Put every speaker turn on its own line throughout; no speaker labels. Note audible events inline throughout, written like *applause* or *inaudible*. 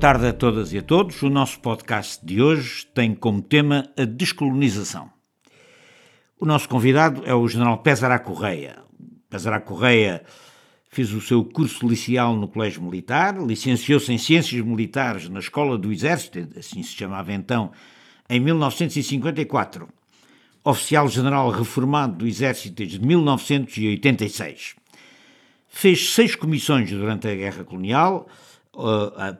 Tarde a todas e a todos. O nosso podcast de hoje tem como tema a descolonização. O nosso convidado é o general Pesará Correia. Pesará Correia fez o seu curso liceal no Colégio Militar, licenciou-se em Ciências Militares na Escola do Exército, assim se chamava então, em 1954. Oficial-general reformado do Exército desde 1986. Fez seis comissões durante a Guerra Colonial,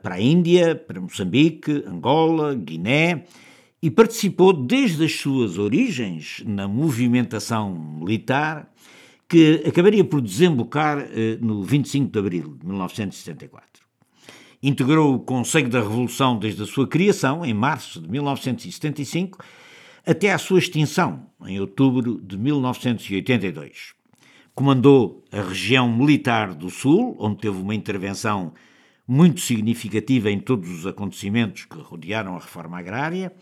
para a Índia, para Moçambique, Angola, Guiné e participou desde as suas origens na movimentação militar que acabaria por desembocar uh, no 25 de abril de 1974. Integrou o Conselho da Revolução desde a sua criação, em março de 1975, até à sua extinção, em outubro de 1982. Comandou a região militar do Sul, onde teve uma intervenção muito significativa em todos os acontecimentos que rodearam a reforma agrária,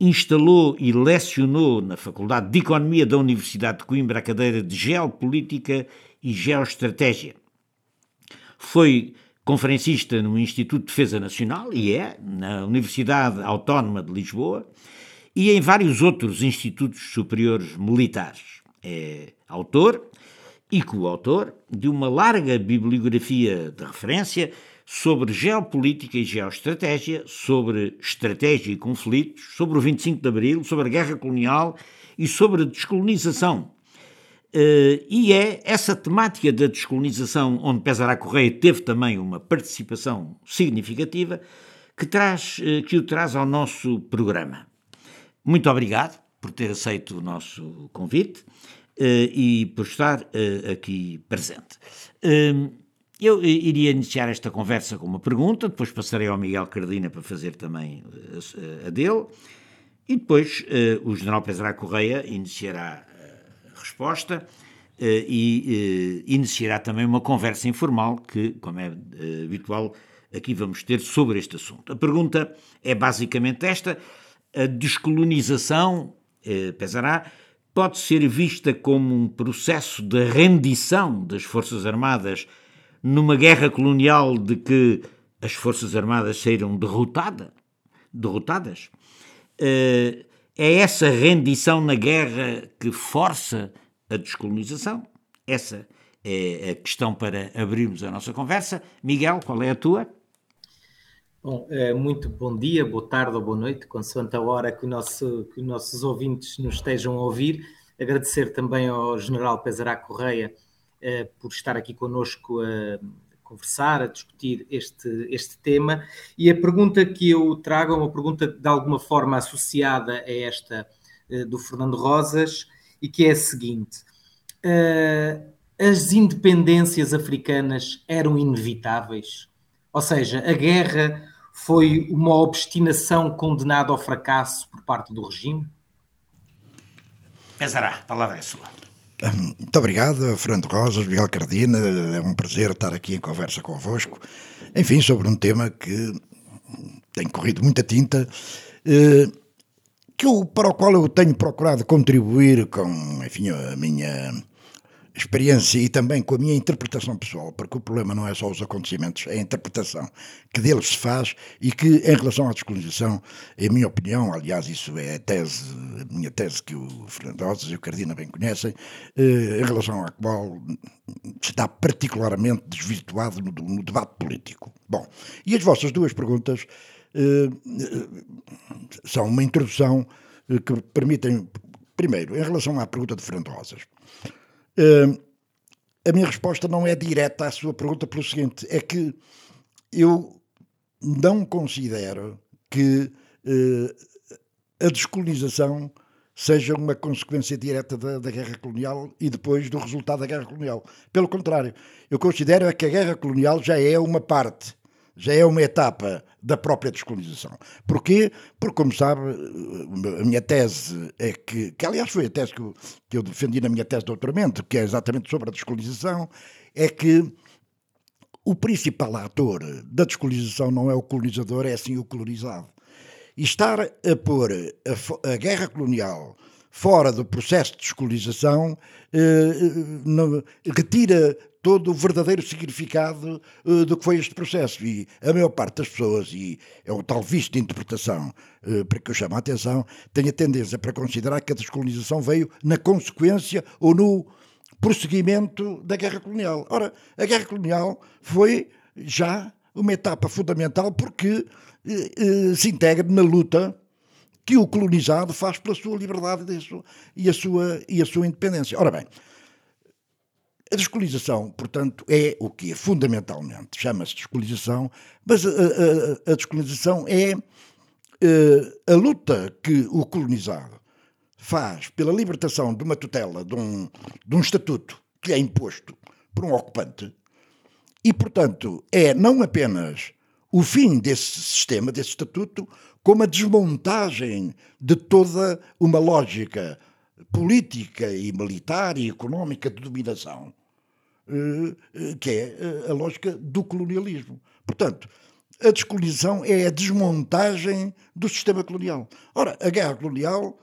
instalou e lecionou na Faculdade de Economia da Universidade de Coimbra a cadeira de Geopolítica e Geoestratégia. Foi conferencista no Instituto de Defesa Nacional, e é, na Universidade Autónoma de Lisboa, e em vários outros institutos superiores militares. É autor e coautor de uma larga bibliografia de referência sobre geopolítica e geoestratégia, sobre estratégia e conflitos, sobre o 25 de Abril, sobre a guerra colonial e sobre a descolonização. Uh, e é essa temática da descolonização, onde Pesará Correia teve também uma participação significativa, que, traz, uh, que o traz ao nosso programa. Muito obrigado por ter aceito o nosso convite uh, e por estar aqui presente. Eu iria iniciar esta conversa com uma pergunta, depois passarei ao Miguel Cardina para fazer também a, a dele, e depois uh, o general Pesará Correia iniciará a resposta e iniciará também uma conversa informal que, como é habitual, aqui vamos ter sobre este assunto. A pergunta é basicamente esta: a descolonização, Pesará, pode ser vista como um processo de rendição das Forças Armadas numa guerra colonial de que as Forças Armadas saíram derrotada, derrotadas? Eh, é essa rendição na guerra que força a descolonização? Essa é a questão para abrirmos a nossa conversa. Miguel, qual é a tua?
Bom, eh, muito bom dia, boa tarde ou boa noite, consoante a hora que, nosso, que os nossos ouvintes nos estejam a ouvir. Agradecer também ao General Pesará Correia por estar aqui conosco a conversar, a discutir este, este tema. E a pergunta que eu trago é uma pergunta de alguma forma associada a esta uh, do Fernando Rosas e que é a seguinte: uh, as independências africanas eram inevitáveis? Ou seja, a guerra foi uma obstinação condenada ao fracasso por parte do regime?
Pesará, a palavra é sua.
Muito obrigado, Fernando Rosas, Miguel Cardina. É um prazer estar aqui em conversa convosco. Enfim, sobre um tema que tem corrido muita tinta, eh, que eu, para o qual eu tenho procurado contribuir com enfim, a minha experiência e também com a minha interpretação pessoal, porque o problema não é só os acontecimentos, é a interpretação que deles se faz e que, em relação à descolonização, em minha opinião, aliás, isso é a tese, a minha tese que o Fernando Rosas e o Cardina bem conhecem, eh, em relação à qual está particularmente desvirtuado no, no debate político. Bom, e as vossas duas perguntas eh, são uma introdução eh, que permitem, primeiro, em relação à pergunta de Fernando Rosas, a minha resposta não é direta à sua pergunta pelo seguinte: é que eu não considero que uh, a descolonização seja uma consequência direta da, da, guerra colonial e depois do resultado da guerra colonial. Pelo contrário, eu considero é que a guerra colonial já é uma parte já é uma etapa da própria descolonização. Porquê? Porque, como sabe, a minha tese é que, que aliás foi a tese que eu, que eu defendi na minha tese de doutoramento, que é exatamente sobre a descolonização, é que o principal ator da descolonização não é o colonizador, é sim o colonizado. E estar a pôr a, a guerra colonial fora do processo de descolonização, retira todo o verdadeiro significado uh, do que foi este processo. E a maior parte das pessoas, e é o tal visto de interpretação para que eu chamo a atenção, tem a tendência para considerar que a descolonização veio na consequência ou no prosseguimento da guerra colonial. Ora, a guerra colonial foi já uma etapa fundamental porque se integra na luta que o colonizado faz pela sua liberdade e a sua, e a sua independência. Ora bem, a descolonização, portanto, é o que é fundamentalmente, chama-se descolonização, mas a, a, a descolonização é uh, a luta que o colonizado faz pela libertação de uma tutela, de um, de um estatuto que é imposto por um ocupante, e, portanto, é não apenas o fim desse sistema, desse estatuto, como a desmontagem de toda uma lógica política e militar e económica de dominação eh, eh, que é eh, a lógica do colonialismo. Portanto, a descolonização é a desmontagem do sistema colonial. Ora, a guerra colonial,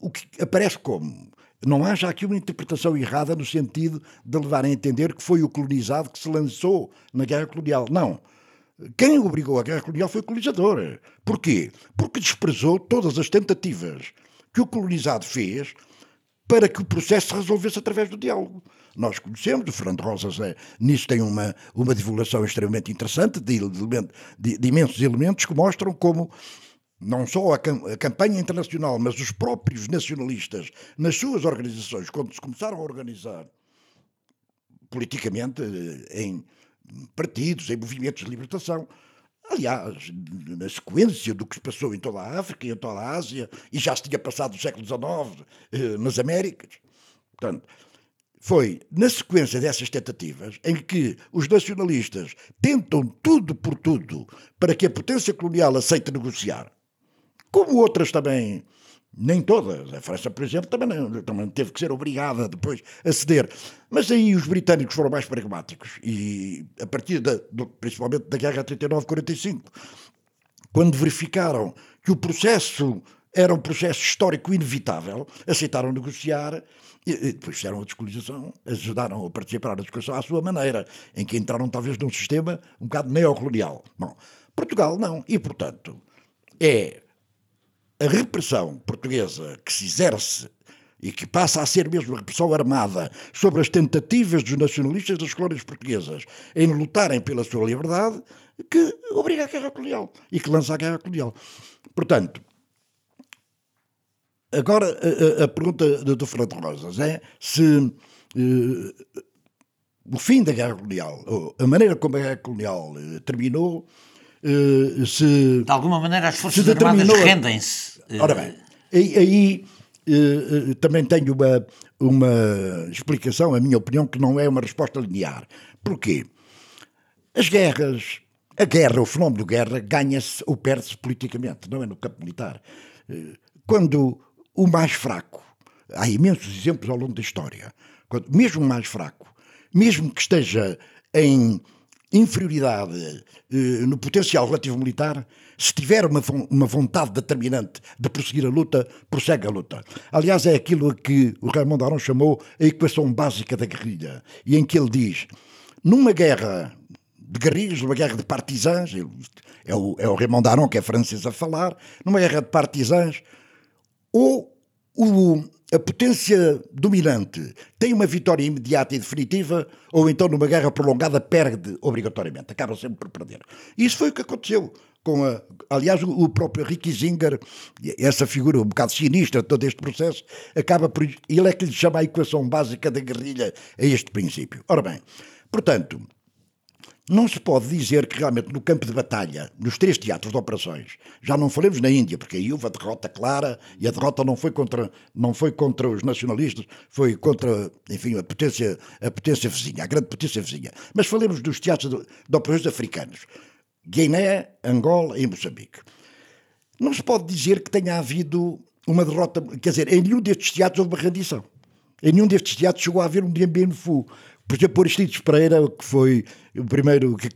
o que aparece como? Não haja aqui uma interpretação errada no sentido de levar a entender que foi o colonizado que se lançou na guerra colonial. Não. Quem obrigou a guerra colonial foi o colonizador. Porquê? Porque desprezou todas as tentativas que o colonizado fez para que o processo se resolvesse através do diálogo. Nós conhecemos, o Fernando Rosas é, nisso tem uma, uma divulgação extremamente interessante de, de, de imensos elementos que mostram como não só a, a, campanha internacional, mas os próprios nacionalistas, nas suas organizações, quando se começaram a organizar politicamente eh, em partidos, em movimentos de libertação, aliás, na sequência do que se passou em toda a África e em toda a Ásia, e já se tinha passado o século XIX eh, nas Américas. Portanto, foi na sequência dessas tentativas em que os nacionalistas tentam tudo por tudo para que a potência colonial aceite negociar, como outras também, nem todas. A França, por exemplo, também, não, também teve que ser obrigada depois a ceder. Mas aí os britânicos foram mais pragmáticos e a partir da, do, principalmente da Guerra 39-45, quando verificaram que o processo era um processo histórico inevitável, aceitaram negociar e, depois fizeram a descolonização, ajudaram a participar na discussão à sua maneira, em que entraram talvez num sistema um bocado neocolonial. Bom, Portugal não, e portanto é a repressão portuguesa que se exerce e que passa a ser mesmo repressão armada sobre as tentativas dos nacionalistas das colónias portuguesas em lutarem pela sua liberdade, que obriga a guerra colonial e que lança a guerra colonial. Portanto, Agora, a, a pergunta do, do Fernando Rosas é se uh, o fim da guerra colonial, a maneira como a guerra colonial uh, terminou, se.
De alguma maneira, as Forças Armadas rendem-se.
Ora bem, aí, aí também tenho uma, uma explicação, a minha opinião, que não é uma resposta linear. Porquê? As guerras, a guerra, o fenómeno de guerra, ganha-se ou perde-se politicamente, não é no campo militar. Quando o mais fraco. Há imensos exemplos ao longo da história. Quando, mesmo o mais fraco, mesmo que esteja em inferioridade eh, no potencial relativo militar, se tiver uma, uma vontade determinante de prosseguir a luta, prossegue a luta. Aliás, é aquilo que o Raymond Aron chamou a equação básica da guerrilha, e em que ele diz: numa guerra de guerrilhas, numa guerra de partisãs, é o, é o Raymond Aron que é francês a falar, numa guerra de partisãs, ou o, a potência dominante tem uma vitória imediata e definitiva, ou então numa guerra prolongada perde obrigatoriamente, acaba sempre por perder. Isso foi o que aconteceu com a, aliás, o próprio Ricky Zinger, essa figura um bocado sinistra de todo este processo, acaba por. Ele é que lhe chama a equação básica da guerrilha a este princípio. Ora bem, portanto, não se pode dizer que realmente no campo de batalha, nos três teatros de operações, já não falemos na Índia, porque aí houve a derrota clara e a derrota não foi contra, não foi contra os nacionalistas, foi contra, enfim, a potência, a potência vizinha, a grande potência vizinha. Mas falemos dos teatros de, de operações africanos, Guiné, Angola e Moçambique. Não se pode dizer que tenha havido uma derrota, quer dizer, em nenhum destes teatros houve uma rendição. Em nenhum destes teatros chegou a haver um Dien Bien Phu Por exemplo, Aristides Pereira, que foi o primeiro, que,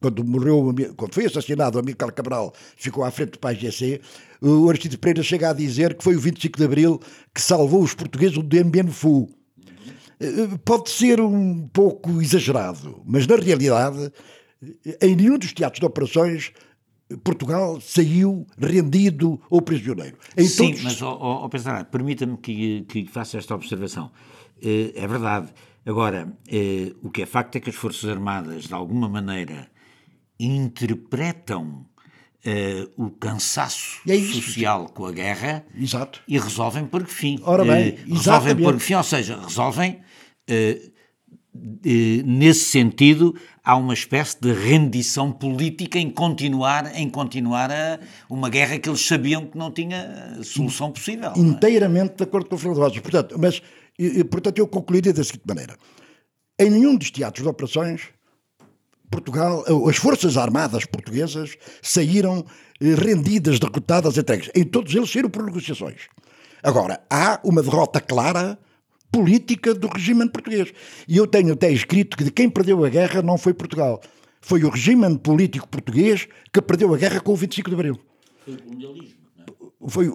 quando morreu, quando foi assassinado, Amílcar Cabral ficou à frente do PAGC, o Aristides Pereira chega a dizer que foi o 25 de Abril que salvou os portugueses do MBNFU. Eh, pode ser um pouco exagerado, mas na realidade, em nenhum dos teatros de operações Portugal saiu rendido ou prisioneiro.
Em Sim, todos... mas, oh, oh, permita-me que, que faça esta observação. Eh, é verdade. Agora, eh, o que é facto é que as Forças Armadas, de alguma maneira, interpretam Uh, o cansaço é social com a guerra
Exato.
e resolvem por que fim.
Ora bem,
uh, resolvem por que fim, ou seja, resolvem uh, nesse sentido há uma espécie de rendição política em continuar em continuar a uma guerra que eles sabiam que não tinha solução possível.
É? Inteiramente é? de acordo com o Fernando Rosa. Portanto, mas portanto eu concluiria da seguinte maneira: em nenhum dos teatros de operações Portugal, as forças armadas portuguesas saíram eh, rendidas, derrotadas, entregues. Em todos eles saíram por negociações. Agora, há uma derrota clara política do regime português. E eu tenho até escrito que de quem perdeu a guerra não foi Portugal. Foi o regime político português que perdeu a guerra com o 25 de Abril. Foi o colonialismo. Não? Foi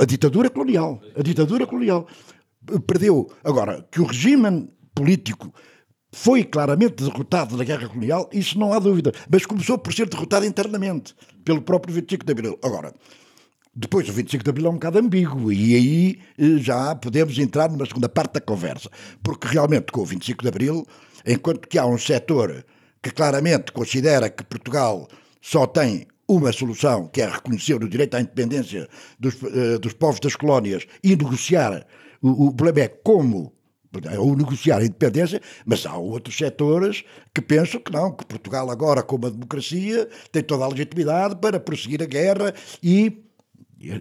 a ditadura colonial. A ditadura colonial. Perdeu. Agora, que o regime político foi claramente derrotado na guerra colonial, isso não há dúvida. Mas começou por ser derrotado internamente pelo próprio 25 de Abril. Agora, depois, o 25 de Abril é um bocado ambíguo e aí eh, já podemos entrar numa segunda parte da conversa. Porque realmente, com o 25 de Abril, enquanto que há um setor que claramente considera que Portugal só tem uma solução, que é reconhecer o direito à independência dos, uh, dos povos das colónias e negociar, o, o problema é como ou negociar a independência, mas há outros setores que pensam que não, que Portugal agora, como a democracia, tem toda a legitimidade para prosseguir a guerra e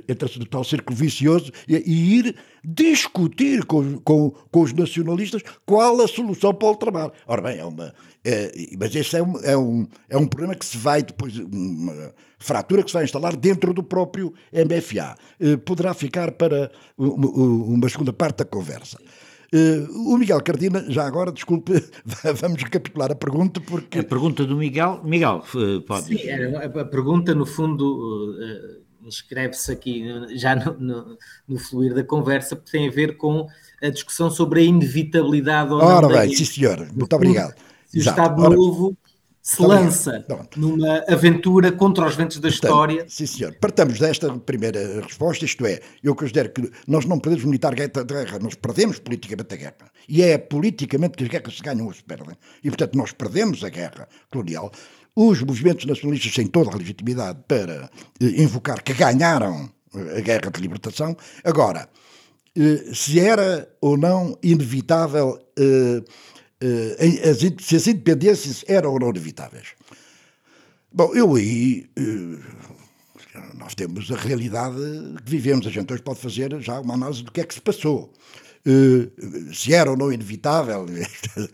entra-se no tal círculo vicioso e, e ir discutir com, com, com, os nacionalistas qual a solução para o trabalho. Ora bem, é uma. É, mas esse é um, é, um, é um problema que se vai depois. Uma fratura que se vai instalar dentro do próprio MFA. Eh, poderá ficar para uma, uma segunda parte da conversa. Uh, o Miguel Cardina, já agora, desculpe, *laughs* vamos recapitular a pergunta porque...
A pergunta do Miguel, Miguel, uh, pode...
Sim, a pergunta no fundo uh, inscreve-se aqui já no, no, no, fluir da conversa, porque tem a ver com a discussão sobre a inevitabilidade
Ora bem, sim senhor, muito obrigado.
O Estado Ora... Novo se lança numa aventura contra os ventos da Portanto, história.
Sim, senhor. Partamos desta primeira resposta, isto é, eu considero que nós não perdemos militar guerra, nós perdemos politicamente a guerra. E é politicamente que as guerras se ganham ou se perdem. E, portanto, nós perdemos a guerra colonial. Os movimentos nacionalistas têm toda a legitimidade para eh, invocar que ganharam eh, a guerra de libertação. Agora, eh, se era ou não inevitável. Eh, se as independências eram ou não inevitáveis. Bom, eu aí. Uh, nós temos a realidade que vivemos. A gente hoje pode fazer já uma análise do que é que se passou. Uh, se era ou não inevitável,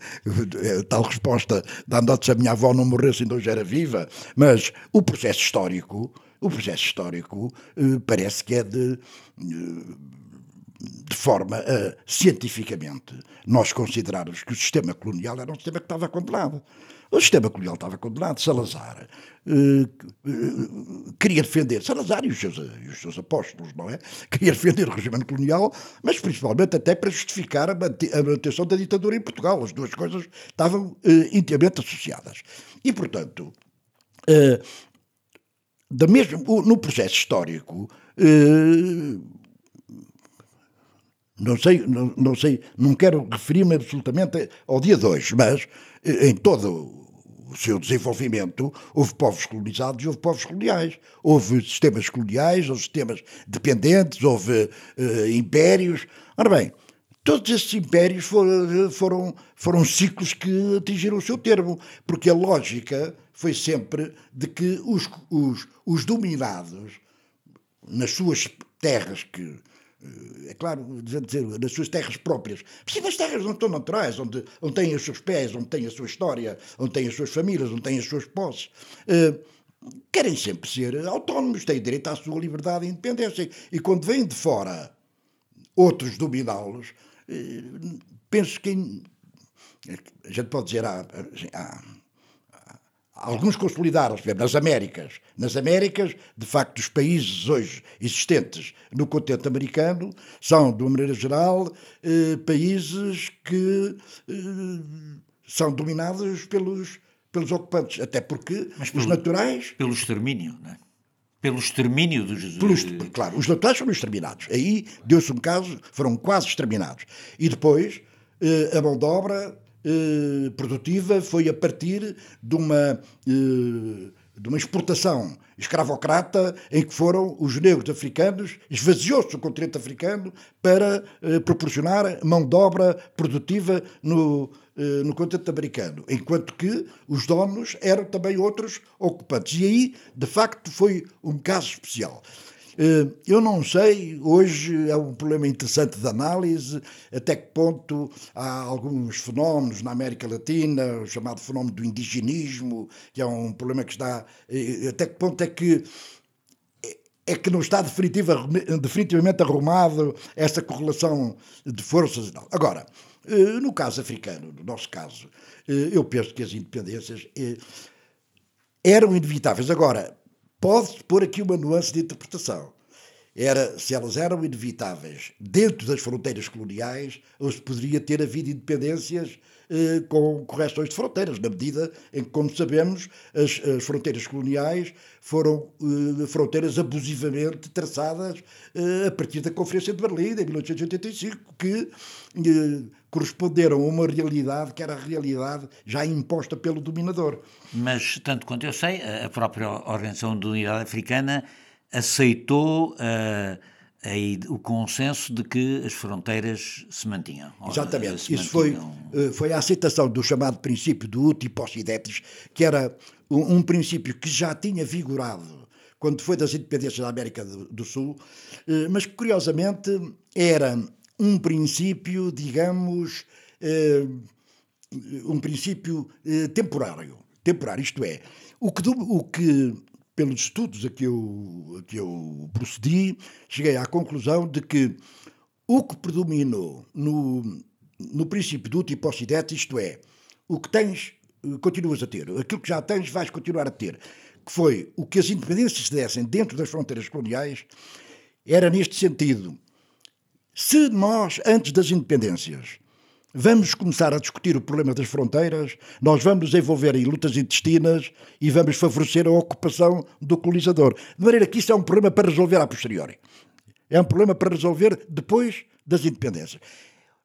*laughs* tal resposta dando se a minha avó não morresse ainda hoje era viva, mas o processo histórico, o processo histórico parece que é de de forma a, cientificamente, nós considerarmos que o sistema colonial era um sistema que estava condenado. O sistema colonial estava condenado. Salazar uh, uh, queria defender, Salazar e os, seus, e os seus apóstolos, não é? *laughs* Queria defender o regime colonial, mas principalmente até para justificar a, a manutenção da ditadura em Portugal. As duas coisas estavam uh, intimamente associadas. E, portanto, da mesma, no processo histórico, não sei, não, não sei, não quero referir-me absolutamente ao dia 2, mas eh, em todo o seu desenvolvimento houve povos colonizados e houve povos coloniais. Houve sistemas coloniais, houve sistemas dependentes, houve uh, impérios. Ora bem, todos esses impérios foram, foram, foram ciclos que atingiram o seu termo, porque a lógica foi sempre de que os, os, os dominados, nas suas terras que é claro, dizer, nas suas terras próprias. Nas terras não estão naturais, onde, onde têm os seus pés, onde têm a sua história, onde têm as suas famílias, onde têm as suas posses. Uh, querem sempre ser autónomos, têm direito à sua liberdade e independência. E quando vêm de fora outros dominá-los, uh, penso que a gente pode dizer, há, há, alguns consolidaram nas Américas. Nas Américas, de facto, os países hoje existentes no continente americano são, de uma maneira geral, eh, países que eh, são dominados pelos, pelos ocupantes, até porque Mas pelo, os naturais...
Pelo extermínio, não é? Pelo extermínio dos...
Pelos, claro, os naturais foram exterminados. Aí deu-se um caso, foram quase exterminados. E depois, eh, a mão de obra eh, produtiva foi a partir de uma, eh, de uma exportação escravocrata em que foram os negros africanos, esvaziou-se o continente africano para eh, proporcionar mão de obra produtiva no, no continente americano, enquanto que os donos eram também outros ocupantes. E aí, de facto, foi um caso especial. Eh, eu não sei, hoje é um problema interessante de análise, até que ponto há alguns fenómenos na América Latina, o chamado fenómeno do indigenismo, que é um problema que está. Eh, até que ponto é que é que não está definitiva, definitivamente arrumado essa correlação de forças e tal. Agora, eh, no caso africano, no nosso caso, eu penso que as independências eram inevitáveis. Agora, Pode-se pôr aqui uma nuance de interpretação. Era se elas eram inevitáveis dentro das fronteiras coloniais ou se poderia ter havido independências eh, com correções de fronteiras, na medida em que, como sabemos, as, as fronteiras coloniais foram eh, fronteiras abusivamente traçadas eh, a partir da Conferência de Berlim, em 1885, que eh, corresponderam a uma realidade que era a realidade já imposta pelo dominador.
Mas, tanto quanto eu sei, a própria Organização de Unidade Africana aceitou uh, o consenso de que as fronteiras se mantinham.
Exatamente. Se Isso mantinham... foi, eh, foi a aceitação do chamado princípio do uti possidetis, que era um, um princípio que já tinha vigorado quando foi das independências da América do Sul, eh, mas que curiosamente era um princípio, digamos, um princípio temporário. Temporário, isto é, o que, o que pelos estudos a que eu, a que eu procedi, cheguei à conclusão de que o que predominou no, no princípio do tipo isto é, o que tens, eh, continuas a ter, aquilo que já tens, vais continuar a ter, que foi o que as independências se dessem dentro das fronteiras coloniais, era neste sentido. Se nós, antes das independências, Vamos começar a discutir o problema das fronteiras, nós vamos envolver em lutas intestinas e vamos favorecer a ocupação do colonizador. De maneira que isso é um problema para resolver a posteriori. É um problema para resolver depois das independências.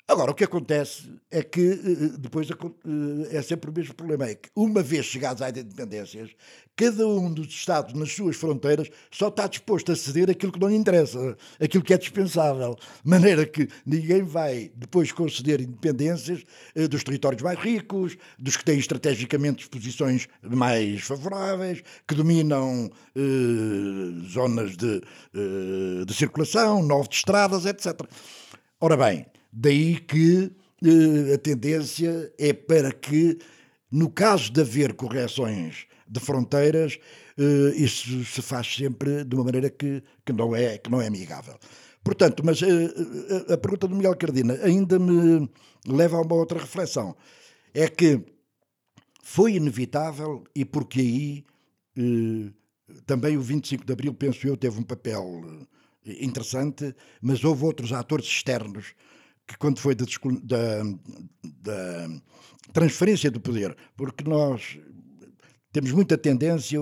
Agora, o que acontece é que eh, eh, depois eh, é sempre o mesmo problema, é que uma vez chegados às independências, cada um dos Estados nas suas fronteiras só está disposto a ceder aquilo que não lhe interessa, aquilo que é dispensável. De maneira que ninguém vai depois conceder independências dos territórios mais ricos, dos que têm estrategicamente posições mais favoráveis, que dominam eh, zonas de, eh, de circulação, novas estradas, etc. Ora bem, Daí que eh, a tendência é para que, no caso de haver correções de fronteiras, eh, isso se faz sempre de uma maneira que, que, não, é, que não é amigável. Portanto, mas eh, a pergunta do Miguel Cardina ainda me leva a uma outra reflexão. É que foi inevitável e porque aí também o 25 de Abril, penso eu, teve um papel interessante, mas houve outros atores externos que quando foi da, da, da, transferência do poder, porque nós temos muita tendência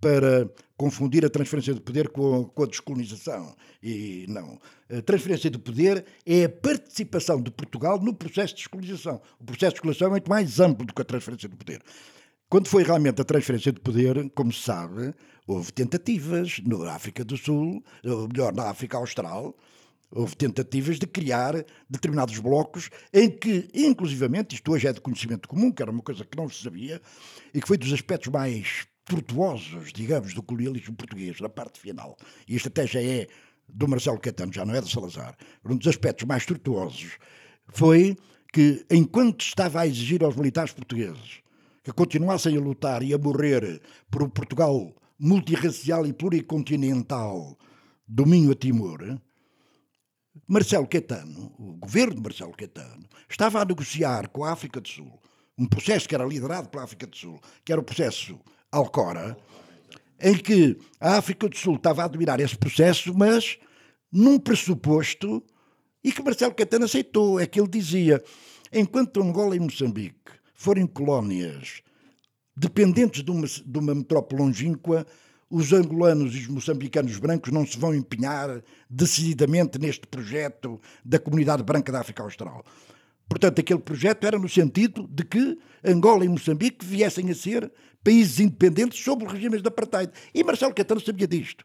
para confundir a transferência de poder com a, com a descolonização. E não. A transferência de poder é a participação de Portugal no processo de descolonização. O processo de descolonização é muito mais amplo do que a transferência de poder. Quando foi realmente a transferência de poder, como se sabe, houve tentativas na África do Sul, ou melhor, na África Austral, Houve tentativas de criar determinados blocos em que, inclusivamente, isto hoje é de conhecimento comum, que era uma coisa que não se sabia, e que foi dos aspectos mais tortuosos, digamos, do colonialismo português, na parte final. E isto até já é do Marcelo Caetano, já não é de Salazar. Um dos aspectos mais tortuosos foi que, enquanto estava a exigir aos militares portugueses que continuassem a lutar e a morrer por um Portugal multirracial e pluricontinental domínio a Timor, Marcelo Caetano, o governo de Marcelo Caetano, estava a negociar com a África do Sul um processo que era liderado pela África do Sul, que era o processo Alcora, em que a África do Sul estava a admirar esse processo, mas num pressuposto e que Marcelo Caetano aceitou. É que ele dizia: enquanto Angola e Moçambique forem colónias dependentes de uma, de uma metrópole longínqua, os angolanos e os moçambicanos brancos não se vão empenhar decididamente neste projeto da comunidade branca da África Austral. Portanto, aquele projeto era no sentido de que Angola e Moçambique viessem a ser países independentes sob os regimes de apartheid. E Marcelo Caetano sabia disto.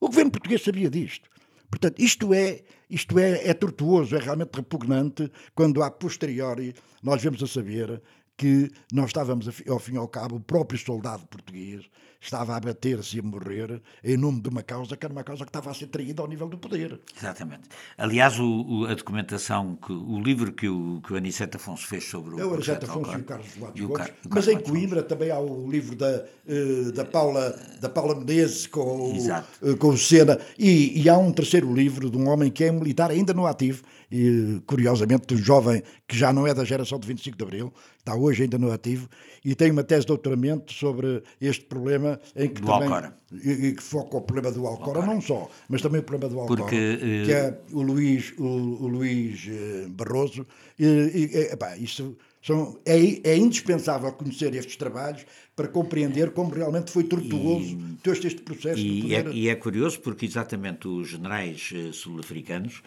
O governo português sabia disto. Portanto, isto é, isto é, é tortuoso, é realmente repugnante quando a posteriori nós vemos a saber que nós estávamos, ao fim e ao cabo, o próprio soldado português estava a bater-se e a morrer em nome de uma causa que era uma causa que estava a ser traída ao nível do poder.
Exatamente. Aliás, o, o, a documentação, que, o livro que o, que o Aniceto Afonso fez sobre o
É o Aniceto Afonso e o Carlos Duarte Gomes, mas em Coimbra também há o livro da, eh, da, Paula, da Paula Menezes com, o, eh, com o Sena, e, e há um terceiro livro de um homem que é militar ainda no ativo, e curiosamente um jovem que já não é da geração de 25 de Abril, está hoje ainda no ativo, e tem uma tese de doutoramento sobre este problema em que
do
também
Alcora.
E, que foca o problema do Alcora, Alcora, não só, mas também o problema do Alcora,
Porque,
que é o Luís, o, o Luís eh, Barroso, e, e epá, isso são, é, é, indispensável conhecer estes trabalhos para compreender como realmente foi tortuoso todo este processo.
E, é, e é curioso porque exatamente os generais eh, sul-africanos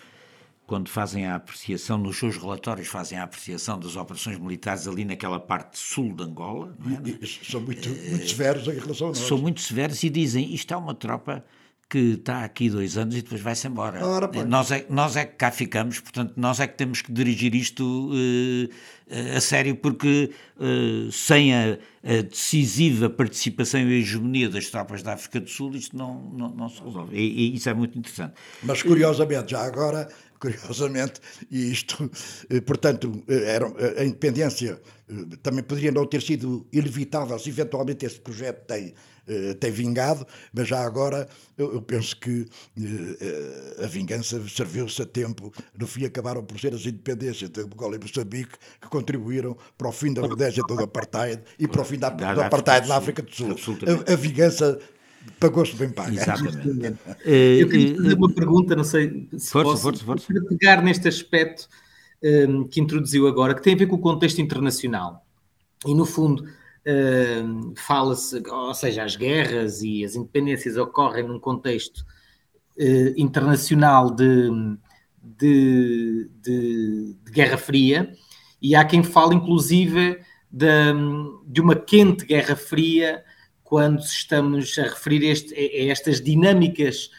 quando fazem a apreciação, nos seus relatórios fazem a apreciação das operações militares ali naquela parte sul de Angola.
É? São muito, muito severos em relação a nós.
São muito severos e dizem isto é uma tropa que está aqui dois anos e depois vai-se embora.
Ora,
nós, é, nós é que cá ficamos, portanto, nós é que temos que dirigir isto uh, a sério, porque uh, sem a, a, decisiva participação e a hegemonia das tropas da África do Sul, isto não, não, não se resolve. E, e, isso é muito interessante.
Mas, curiosamente, já agora *laughs* curiosamente, e isto, portanto, era, a independência também poderia não ter sido inevitável se eventualmente esse projeto tem, tem vingado, mas já agora eu, penso que a vingança serviu-se a tempo. No fim, acabaram por ser as independências de Angola e Moçambique que contribuíram para o fim da rodésia do apartheid e para o fim da, do apartheid na África do Sul. A, a vingança pagou-se bem pago.
Exatamente. *laughs*
Eu queria fazer uma pergunta, não sei se
força,
posso,
força, força.
Para pegar neste aspecto um, que introduziu agora, que tem a ver com o contexto internacional. E, no fundo, fala-se, ou seja, as guerras e as independências ocorrem num contexto uh, internacional de, de, de, de, Guerra Fria, e há quem fale, inclusive, de, de uma quente Guerra Fria quando estamos a referir este, a, estas dinâmicas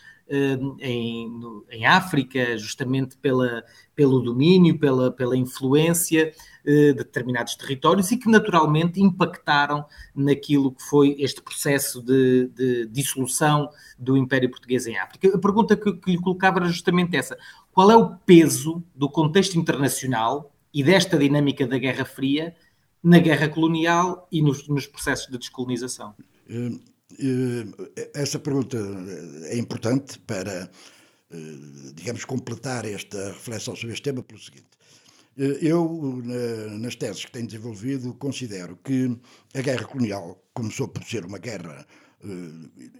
em, em África, justamente pela, pelo domínio, pela, pela influência de determinados territórios e que naturalmente impactaram naquilo que foi este processo de, de dissolução do Império Português em África. A pergunta que, que lhe colocava era justamente essa: qual é o peso do contexto internacional e desta dinâmica da Guerra Fria na guerra colonial e nos, nos processos de descolonização?
Eh, eh, essa pergunta é importante para, eh, digamos, completar esta reflexão sobre este tema pelo seguinte. Eu, nas teses que tenho desenvolvido, considero que a guerra colonial começou por ser uma guerra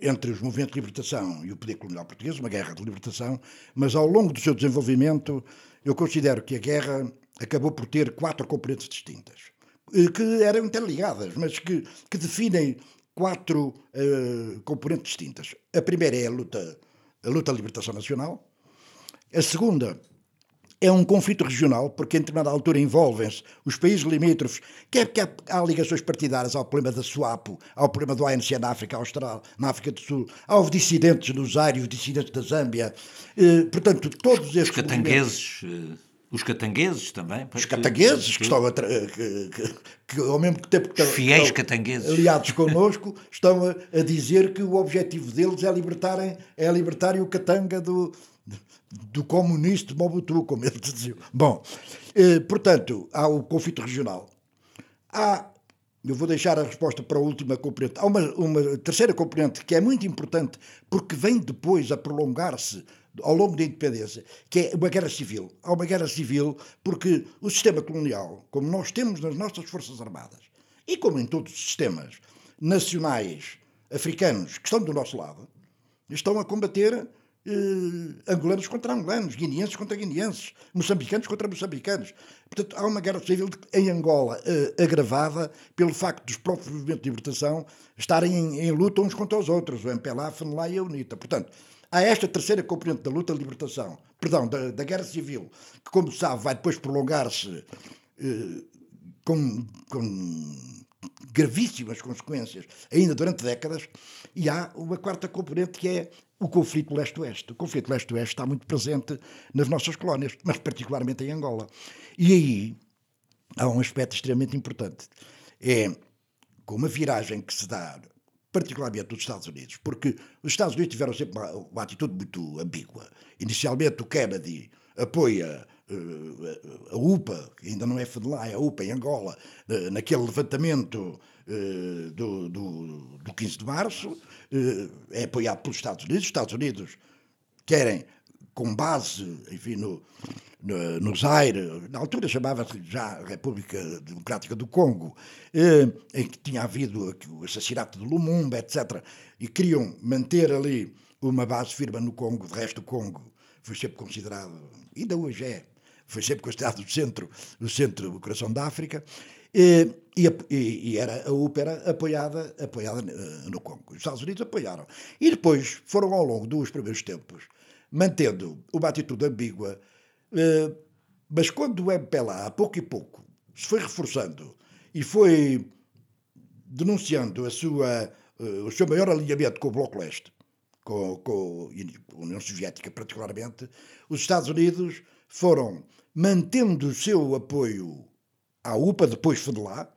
entre os movimentos de libertação e o poder colonial português, uma guerra de libertação, mas ao longo do seu desenvolvimento, eu considero que a guerra acabou por ter quatro componentes distintas, que eram interligadas, mas que, que definem quatro uh, componentes distintas. A primeira é a luta, a luta da libertação nacional. A segunda é um conflito regional, porque em determinada altura envolvem-se os países limítrofes, quer que há, ligações partidárias ao problema da SWAPO, ao problema do ANC na África Austral, na África do Sul, aos dissidentes do Zaire, os dissidentes da Zâmbia. Eh, portanto, todos estes. Os
catangueses. Eh, os catangueses também.
Os catangueses, que, que estão a que, que, que, ao mesmo tempo que
estão, fiéis catangueses.
aliados *laughs* connosco, estão a, a, dizer que o objetivo deles é libertarem, é libertarem o Katanga do, do comunista de Mobutu, como ele dizia. Bom, eh, portanto, há o conflito regional. Há, eu vou deixar a resposta para a última componente. Há uma, uma terceira componente que é muito importante porque vem depois a prolongar-se ao longo da independência, que é uma guerra civil. Há uma guerra civil porque o sistema colonial, como nós temos nas nossas Forças Armadas, e como em todos os sistemas nacionais africanos que estão do nosso lado, estão a combater eh, angolanos contra angolanos, guineenses contra guineenses, moçambicanos contra moçambicanos. Portanto, há uma guerra civil em Angola eh, agravada pelo facto dos próprios movimentos de libertação estarem em, em, luta uns contra os outros, o MPLA, a FNLA e a UNITA. Portanto, há esta terceira componente da luta de libertação, perdão, da, da guerra civil, que, como sabe, vai depois prolongar-se eh, com, com gravíssimas consequências ainda durante décadas, e há uma quarta componente que é o conflito leste-oeste. O conflito leste-oeste está muito presente nas nossas colónias, mas particularmente em Angola. E aí há um aspecto extremamente importante. É com uma viragem que se dá particularmente dos Estados Unidos, porque os Estados Unidos tiveram sempre uma, uma atitude muito ambígua. Inicialmente o Kennedy apoia a UPA, que ainda não é FEDELA, é a UPA em Angola, uh, naquele levantamento uh, do, do, do 15 de março, é apoiado pelos Estados Unidos. Os Estados Unidos querem, com base, enfim, no, no, no Zaire, na altura chamava-se já República Democrática do Congo, em que tinha havido o assassinato de Lumumba, etc., e queriam manter ali uma base firme no Congo, de resto o Congo foi sempre considerado, ainda hoje é, foi sempre considerado o centro, o centro do coração da África, e, e, e era a ópera apoiada, apoiada eh, no Congo. Os Estados Unidos apoiaram. E depois foram, ao longo dos primeiros tempos, mantendo uma atitude ambígua, eh, mas quando o MPLA, a pouco e pouco, se foi reforçando e foi denunciando a sua, eh, o seu maior alinhamento com o Bloco Leste, com, com a União Soviética particularmente, os Estados Unidos foram mantendo o seu apoio à UPA, depois FEDELA,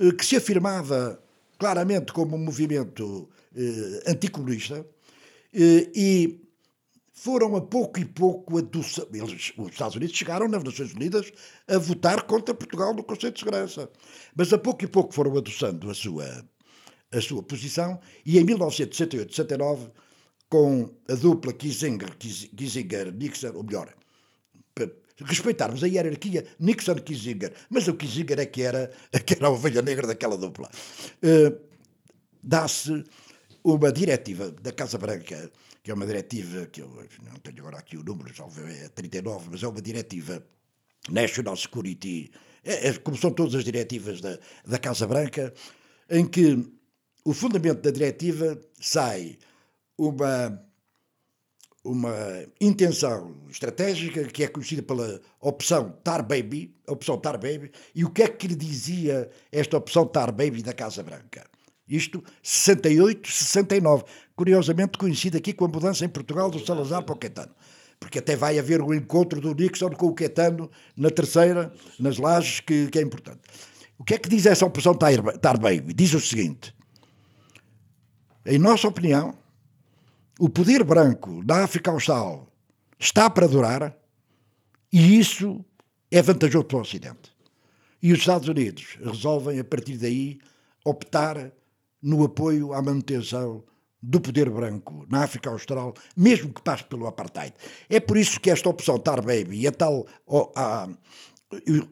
eh, que se afirmava claramente como um movimento eh, anticomunista, eh, e foram a pouco e pouco adoçando. Eles, os Estados Unidos chegaram nas Nações Unidas a votar contra Portugal no Conselho de Segurança, mas a pouco e pouco foram adoçando a sua, a sua posição, e em 1968-69 com a dupla Kissinger-Nixon, ou melhor, respeitarmos a hierarquia Nixon-Kissinger, mas o Kissinger é que era, é que era a ovelha negra daquela dupla. Uh, Dá-se uma diretiva da Casa Branca, que é uma diretiva, que eu não tenho agora aqui o número, já é 39, mas é uma diretiva National Security, é, é, como são todas as diretivas da, da Casa Branca, em que o fundamento da diretiva sai uma, uma intenção estratégica que é conhecida pela opção Tar Baby, a opção Tar Baby, e o que é que lhe dizia esta opção Tar Baby da Casa Branca? Isto 68, 69. Curiosamente coincide aqui com a mudança em Portugal do Salazar para o Caetano. Porque até vai haver um encontro do Nixon com o Caetano na terceira, nas lajes, que, que é importante. O que é que diz essa opção Tar Baby? Diz o seguinte: em nossa opinião, o poder branco da África Austral está para durar e isso é vantajoso para o Ocidente. E os Estados Unidos resolvem, a partir daí, optar no apoio à manutenção do poder branco na África Austral, mesmo que passe pelo apartheid. É por isso que esta opção Tar Baby e a tal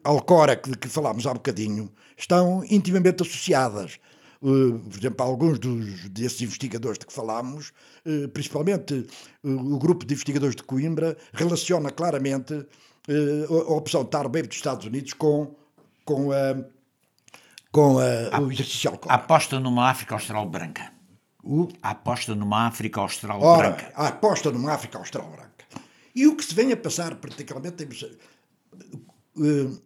Alcora que, que falámos há bocadinho estão intimamente associadas. Uh, por exemplo, alguns dos, desses investigadores de que falámos eh, principalmente eh, o grupo de investigadores de Coimbra, relaciona claramente eh, a opção de estar bem dos Estados Unidos com, com, a, com a, o exercício
alcoólico. Aposta numa África Austral branca. O? A aposta numa África Austral
Ora,
branca.
A aposta numa África Austral branca. E o que se vem a passar, particularmente, uh,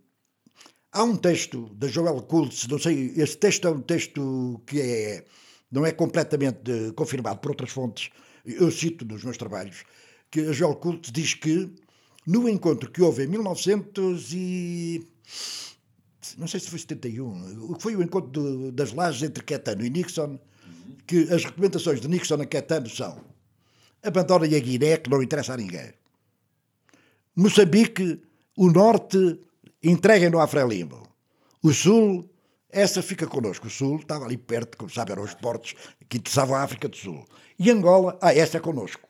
há um texto da Joel Kultz, não sei, esse texto é um texto que é não é completamente confirmado por outras fontes, eu cito nos meus trabalhos, que a Joel Cult diz que no encontro que houve em 1900 e... não sei se foi 71, o foi o encontro do, das lajes entre Quetano e Nixon, que as recomendações de Nixon a Quetano são abandonem a Guiné, que não interessa a ninguém. Moçambique, o norte, entreguem-no a Frelimo. O sul, essa fica connosco. O Sul estava ali perto, como sabe, eram os portos que interessavam a África do Sul. E Angola, ah, essa é connosco.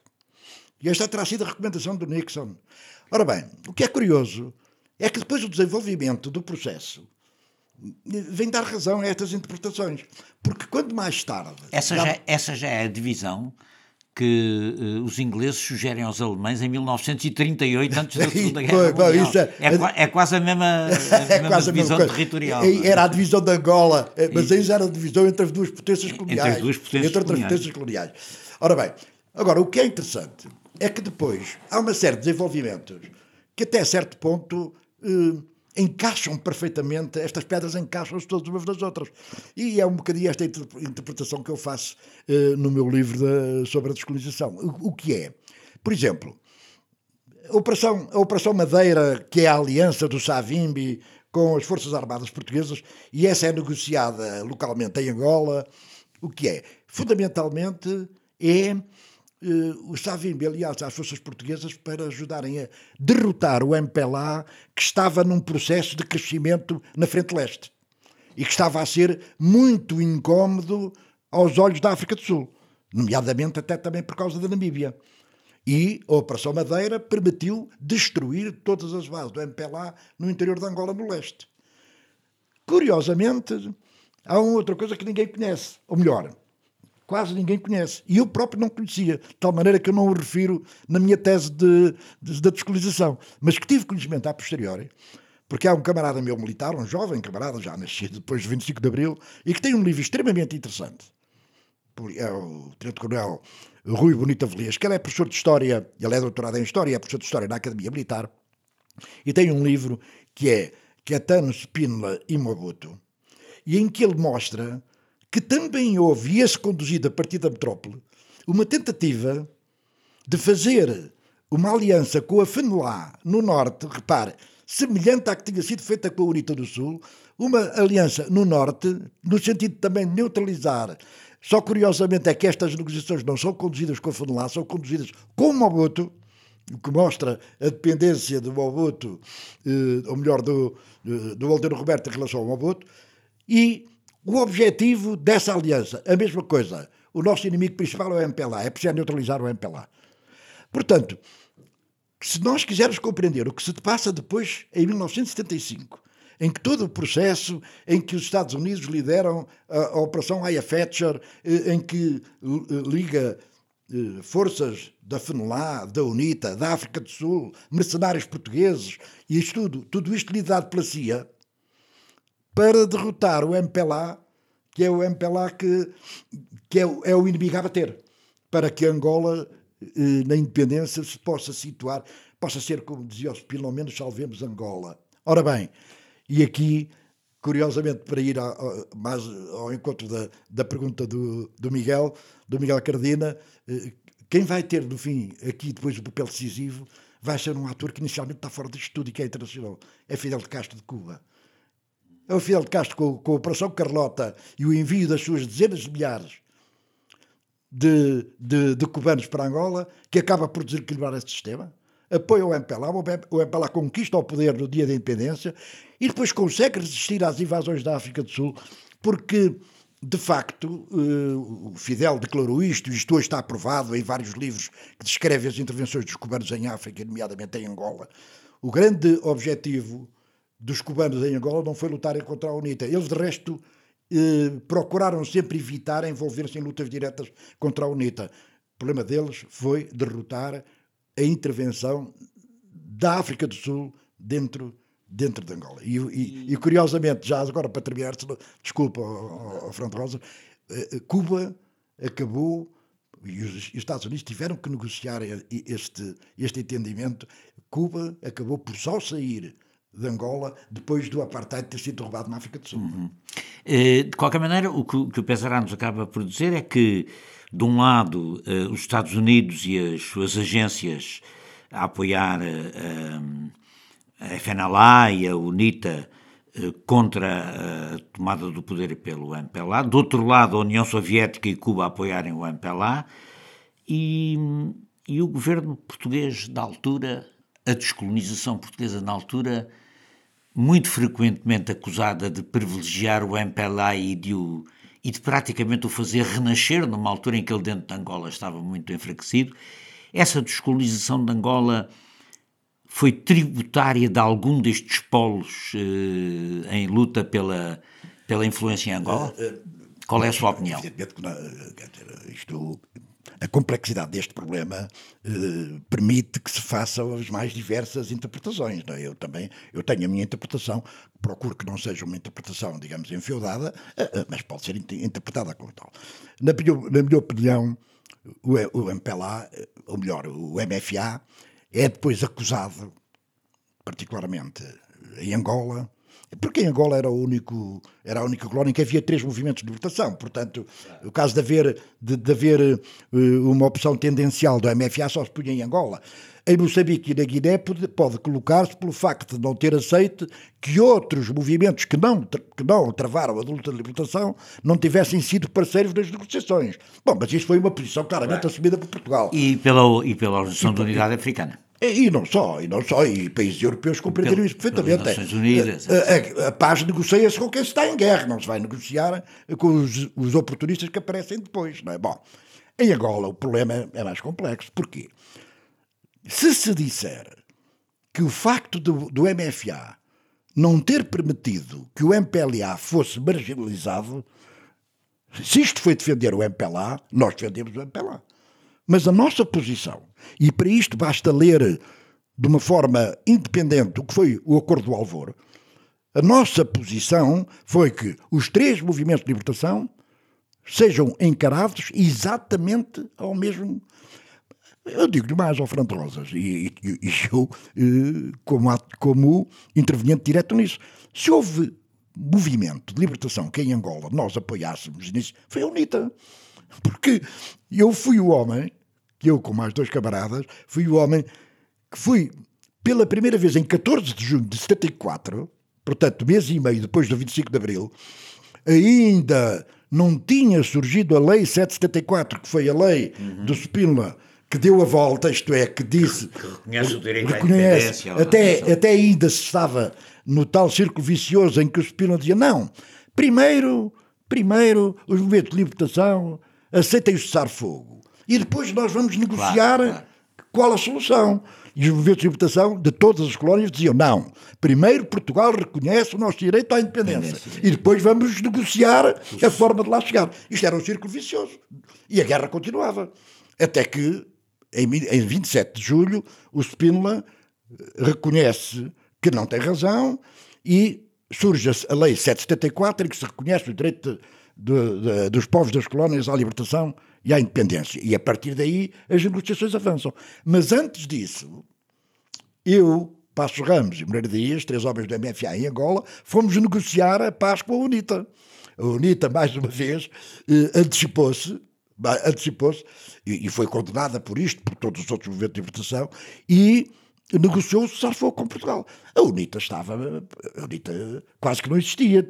E esta terá sido a recomendação do Nixon. Ora bem, o que é curioso é que depois do desenvolvimento do processo vem dar razão a estas interpretações. Porque quando mais tarde.
Essa, já, essa já é a divisão que uh, os ingleses sugerem aos alemães em 1938, antes da *laughs* Segunda Guerra Mundial. É, é, é, quase a mesma, *laughs* a é mesma divisão a territorial.
É? Era a divisão de Angola, eh, mas aí já era a divisão entre as duas potências coloniais.
Entre as duas potências
entre outras potências coloniais. Ora bem, agora o que é interessante é que depois há uma série de desenvolvimentos que até certo ponto uh, encaixam perfeitamente, estas pedras encaixam-se todas umas das outras. E é um bocadinho esta interpretação que eu faço uh, no meu livro de, sobre a descolonização. O, o, que é? Por exemplo, a Operação, a Operação Madeira, que é a aliança do Savimbi com as Forças Armadas Portuguesas, e essa é negociada localmente em Angola, o que é? Fundamentalmente é uh, o Savimbi, aliás, às forças portuguesas para ajudarem a derrotar o MPLA que estava num processo de crescimento na frente leste e que estava a ser muito incómodo aos olhos da África do Sul, nomeadamente até também por causa da Namíbia. E a Operação Madeira permitiu destruir todas as bases do MPLA no interior de Angola, no leste. Curiosamente, há uma outra coisa que ninguém conhece, ou melhor, quase ninguém conhece. E eu próprio não conhecia, de tal maneira que eu não o refiro na minha tese de, de, da descolonização. Mas que tive conhecimento a posteriori, porque há um camarada meu militar, um jovem camarada, já nascido depois de 25 de Abril, e que tem um livro extremamente interessante. É o Tenente-Coronel Rui Bonito Avelias, que ele é professor de História, ele é doutorado em História, é professor de História na Academia Militar, e tem um livro que é Caetano Spínola e Mobuto, e em que ele mostra que também houve, e esse conduzido a partir da metrópole, uma tentativa de fazer uma aliança com a FENLA no norte, repare, semelhante à que tinha sido feita com a UNITA do Sul, uma aliança no norte, no sentido também de neutralizar. Só curiosamente é que estas negociações não são conduzidas com a FENLA, são conduzidas com o Mobutu, o que mostra a dependência do Mobutu, eh, ou melhor, do, do Walter Roberto em relação ao Mobutu, e o objetivo dessa aliança, a mesma coisa. O nosso inimigo principal é o MPLA, é preciso neutralizar o MPLA. Portanto, se nós quisermos compreender o que se passa depois, em 1975, em que todo o processo em que os Estados Unidos lideram a, a Operação Aya Thatcher, eh, em que eh, liga eh, forças da FENLA, da UNITA, da África do Sul, mercenários portugueses, e isto tudo, tudo isto liderado pela CIA, para derrotar o MPLA, que é o MPLA que, que é, é o inimigo a bater, para que Angola, eh, na independência, se possa situar, possa ser, como dizia o pelo menos salvemos Angola. Ora bem, e aqui, curiosamente, para ir a, a, mais ao encontro da, da pergunta do, do Miguel, do Miguel Cardina, eh, quem vai ter, no fim, aqui depois o papel decisivo, vai ser um ator que inicialmente está fora de estudo e que é internacional. É Fidel de Castro de Cuba o Fidel Castro com, com a Operação Carlota e o envio das suas dezenas de milhares de, de, de cubanos para Angola, que acaba por desequilibrar esse sistema. Apoia o MPLA, o MPLA conquista o poder no dia da independência e depois consegue resistir às invasões da África do Sul, porque, de facto, eh, o Fidel declarou isto, e isto hoje está aprovado em vários livros que descrevem as intervenções dos cubanos em África, nomeadamente em Angola. O grande objetivo dos cubanos em Angola não foi lutarem contra a UNITA. Eles, de resto, eh, procuraram sempre evitar envolver-se em lutas diretas contra a UNITA. O problema deles foi derrotar a intervenção da África do Sul dentro dentro de Angola. E, e, e curiosamente, já agora para terminar, desculpa, ao, ao Fernando Rosa, eh, Cuba acabou e os, Estados Unidos tiveram que negociar este, este entendimento. Cuba acabou por só sair de Angola depois do apartheid ter sido derrubado na África do Sul. Uhum.
Eh, de qualquer maneira, o que, que o Pesará nos acaba por dizer é que, de um lado, eh, os Estados Unidos e as suas agências a apoiar eh, a FNLA e a UNITA contra a tomada do poder pelo MPLA, do outro lado, a União Soviética e Cuba a apoiarem o MPLA, e, e o governo português da altura, a descolonização portuguesa na altura, muito frequentemente acusada de privilegiar o MPLA e de, o, e de praticamente o fazer renascer numa altura em que ele dentro de Angola estava muito enfraquecido, essa descolonização de Angola foi tributária de algum destes polos eh, em luta pela, pela influência em Angola? Qual é a sua opinião?
Evidentemente que isto, a complexidade deste problema eh, permite que se façam as mais diversas interpretações. É? Eu também eu tenho a minha interpretação, procuro que não seja uma interpretação, digamos, enfeudada, eh, eh, mas pode ser interpretada como tal. Na na minha opinião, o, o MPLA, ou melhor, o MFA, é depois acusado, particularmente em Angola, porque em Angola era, o único, era a única colónia em que havia três movimentos de libertação. Portanto, o caso de haver, de, de haver uh, uma opção tendencial do MFA só se punha em Angola. Em Moçambique e na Guiné pode, pode colocar-se pelo facto de não ter aceito que outros movimentos que não, que não travaram a luta de libertação não tivessem sido parceiros das negociações. Bom, mas isto foi uma posição claramente assumida por Portugal.
E pela, e pela Organização da Unidade Africana.
E não só, e não só, e países europeus compreenderam isso perfeitamente.
Nações Unidas.
A, a, a paz negocia-se com quem está em guerra, não se vai negociar com os, os oportunistas que aparecem depois, não é? Bom, em Angola o problema é mais complexo. Porquê? Se se disser que o facto do, do MFA não ter permitido que o MPLA fosse marginalizado, se isto foi defender o MPLA, nós defendemos o MPLA. Mas a nossa posição, e para isto basta ler de uma forma independente o que foi o Acordo do Alvor, a nossa posição foi que os três movimentos de libertação sejam encarados exatamente ao mesmo. Eu digo-lhe mais ao Fernando Rosas, e, e, e eu, eh, como, como interveniente direto nisso. Se houve movimento de libertação que em Angola nós apoiássemos nisso, foi a UNITA. Porque eu fui o homem, que eu com mais dois camaradas, fui o homem que fui pela primeira vez em 14 de junho de 74, portanto, mês e meio depois do 25 de abril, ainda não tinha surgido a Lei 774, que foi a lei uhum. do Spínola que deu a volta, isto é, que disse.
Que reconhece o direito reconhece, à
Até, até ainda se estava no tal círculo vicioso em que o Spínola dizia: não, primeiro, primeiro os movimentos de libertação aceitem o cessar-fogo. E depois nós vamos negociar claro, claro. qual a solução. E os movimentos de libertação de todas as colónias diziam: não, primeiro Portugal reconhece o nosso direito à independência e depois vamos negociar a forma de lá chegar. Isto era um círculo vicioso. E a guerra continuava. Até que, em 27 de julho, o Spínola reconhece que não tem razão e surge a Lei 774 em que se reconhece o direito de, de, dos povos das colónias à libertação e à independência. E a partir daí as negociações avançam. Mas antes disso, eu, Passo Ramos e Moreira Dias, três homens do MFA em Angola, fomos negociar a paz com a UNITA. A UNITA, mais uma vez, eh, antecipou-se, antecipou-se e, e, foi condenada por isto, por todos os outros movimentos de libertação, e negociou o cessar-fogo com Portugal. A UNITA estava, a UNITA quase que não existia.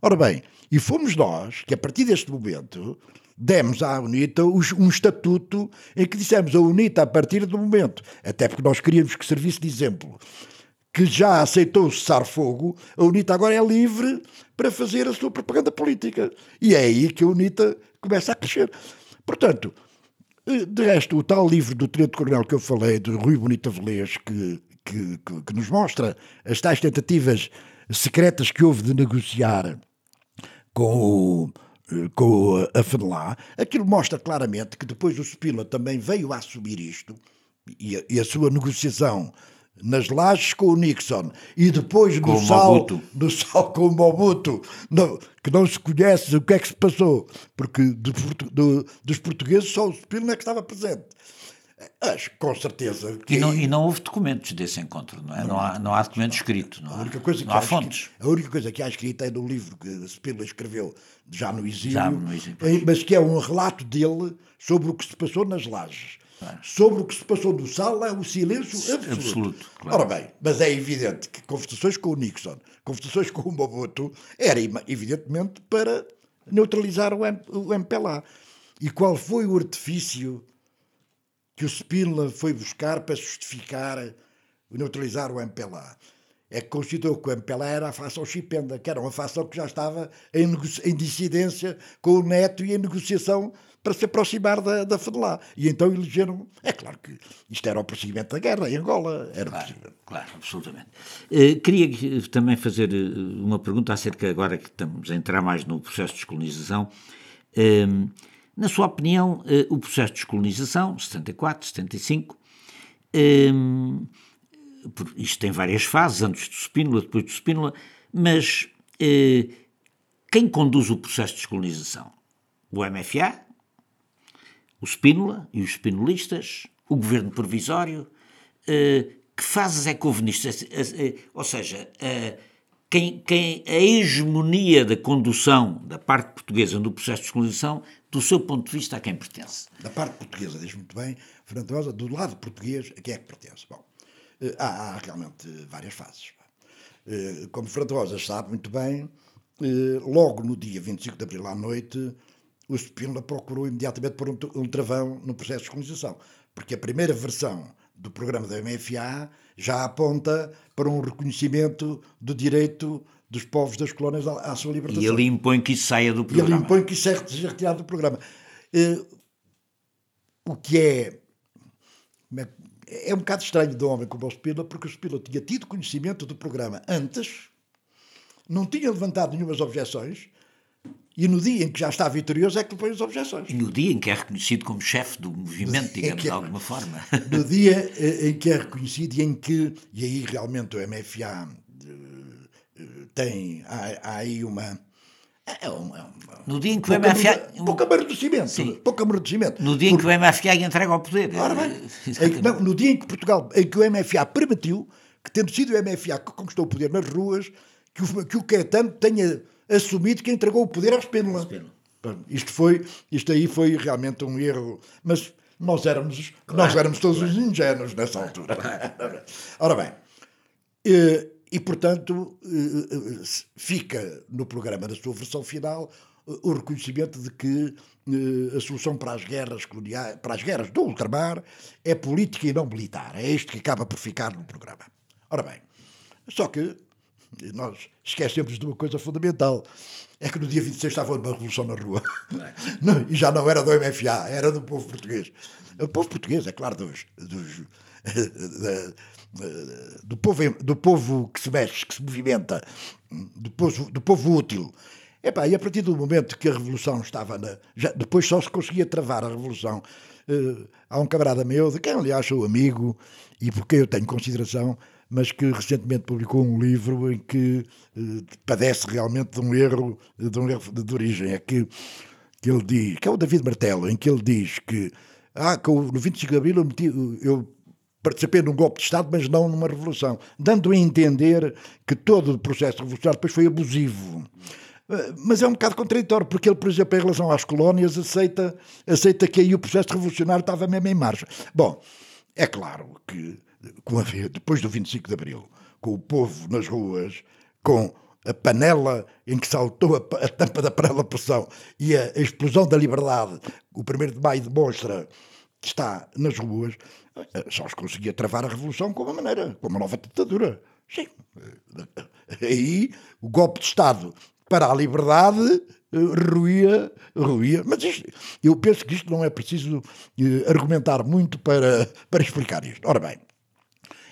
Ora bem, e fomos nós que, a partir deste momento, demos à UNITA um estatuto em que dissemos a UNITA, a partir do momento, até porque nós queríamos que servisse de exemplo, que já aceitou cessar fogo, a UNITA agora é livre para fazer a sua propaganda política. E é aí que a UNITA começa a crescer. Portanto, eh, de resto, o tal livro do Tenente Coronel que eu falei, de Rui Bonita Velez, que, que, que, que nos mostra as tais tentativas secretas que houve de negociar com o com a FENLA, aquilo mostra claramente que depois o Spila também veio a assumir isto e a, e a sua negociação nas lajes com o Nixon e depois no sal, no sal com o Mobutu, no, que não se conhece o que é que se passou, porque do, do, dos portugueses só o Spila é que estava presente. Acho com certeza.
Que... E, não, e não houve documentos desse encontro, não é? Não, não há, não há documentos escritos, não, a única coisa não há, há fontes.
a única coisa que há escrita é do livro que Spiller escreveu já no exílio, já no exílio mas que é um relato dele sobre o que se passou nas lajes. Sobre o que se passou no sal é o silêncio absoluto. absoluto claro. Ora bem, mas é evidente que conversações com o Nixon, conversações com o Mobutu, era evidentemente para neutralizar o, M, o MPLA. E qual foi o artifício que o Spínola foi buscar para justificar neutralizar o MPLA. É que considerou que o MPLA era a facção chipenda, que era uma facção que já estava em, em dissidência com o Neto e em negociação para se aproximar da, da FEDELA. E então elegeram. É claro que isto era o procedimento da guerra em Angola. Era
claro, claro, absolutamente. Uh, queria também fazer eh, uma pergunta acerca, agora que estamos a entrar mais no processo de descolonização. Uh, na sua opinião, uh, o processo de descolonização, 74, 75, uh, isto tem várias fases, antes do Spínola, depois do Spínola, mas quem conduz o processo de descolonização? O MFA, o Spínola e os spinolistas, o governo provisório. Uh, que fases é que houve nisto? Uh, ou seja, uh, quem, quem, a hegemonia da condução da parte portuguesa no processo de descolonização, do seu ponto de vista, a quem pertence?
Da parte portuguesa, diz muito bem, Fernando Rosa, do lado português, a quem é que pertence? Bom, há, há realmente várias fases. Como Fernando Rosa sabe muito bem, logo no dia 25 de abril à noite, o Spínola procurou imediatamente por um, um travão no processo de descolonização, porque a primeira versão do programa da MFA já aponta para um reconhecimento do direito dos povos das colónias à, à sua libertação.
E ele impõe que isso saia do programa.
E ele impõe que isso seja retirado do programa. Uh, o que é, é, é um bocado estranho de um homem como o Spínola, porque o Spínola tinha tido conhecimento do programa antes, não tinha levantado nenhumas objeções, e no dia em que já está vitorioso é que põe as objeções.
E no dia em que é reconhecido como chefe do movimento, digamos, de alguma forma.
No dia eh, em que é reconhecido e em que, e aí realmente o MFA eh, tem, há, há aí uma...
É um, é um, no dia em que o MFA.
Pouco amadurecimento. Sim. Pouco amadurecimento.
No dia em que o MFA entrega ao poder.
Ora bem, em, não, no dia em que Portugal, em que o MFA permitiu que, tendo sido o MFA que conquistou o poder nas ruas, que o, que o Caetano tenha assumido que entregou o poder ao Spínola. Isto foi, isto aí foi realmente um erro, mas nós éramos, claro, nós éramos todos claro. os ingênuos nessa altura. Claro. *laughs* Ora bem, e, e portanto eh, eh, fica no programa da sua versão final o reconhecimento de que eh, a solução para as guerras coloniais, para as guerras do ultramar é política e não militar. É isto que acaba por ficar no programa. Ora bem, só que nós esquecemos de uma coisa fundamental. É que no dia 26 estava uma revolução na rua. Não, *laughs* e já não era do MFA, era do povo português. O povo português, é claro, dos, dos, *laughs* do, povo, do povo que se mexe, que se movimenta, do povo, do povo útil. Epá, e a partir do momento que a revolução estava na. Já, depois só se conseguia travar a revolução. Uh, há um camarada meu, de quem aliás sou amigo e por quem eu tenho consideração, mas que recentemente publicou um livro em que eh, padece realmente de um erro, de, um erro de, origem. É que, que ele diz, que é o David Martelo, em que ele diz que ah, que no 25 de Abril eu, meti, eu participei num golpe de Estado, mas não numa revolução, dando a entender que todo o processo revolucionário depois foi abusivo. Eh, mas é um bocado contraditório, porque ele, por exemplo, em relação às colónias, aceita, aceita que aí o processo revolucionário estava mesmo em marcha. Bom, é claro que com a, depois do 25 de Abril, com o povo nas ruas, com a panela em que saltou a, a tampa da panela pressão e a, a, explosão da liberdade, o 1 de maio demonstra que está nas ruas, eh, só se conseguia travar a revolução com uma maneira, com uma nova ditadura. Sim. Aí o golpe de Estado para a liberdade eh, ruía, ruía. Mas isto, eu penso que isto não é preciso eh, argumentar muito para, para explicar isto. Ora bem,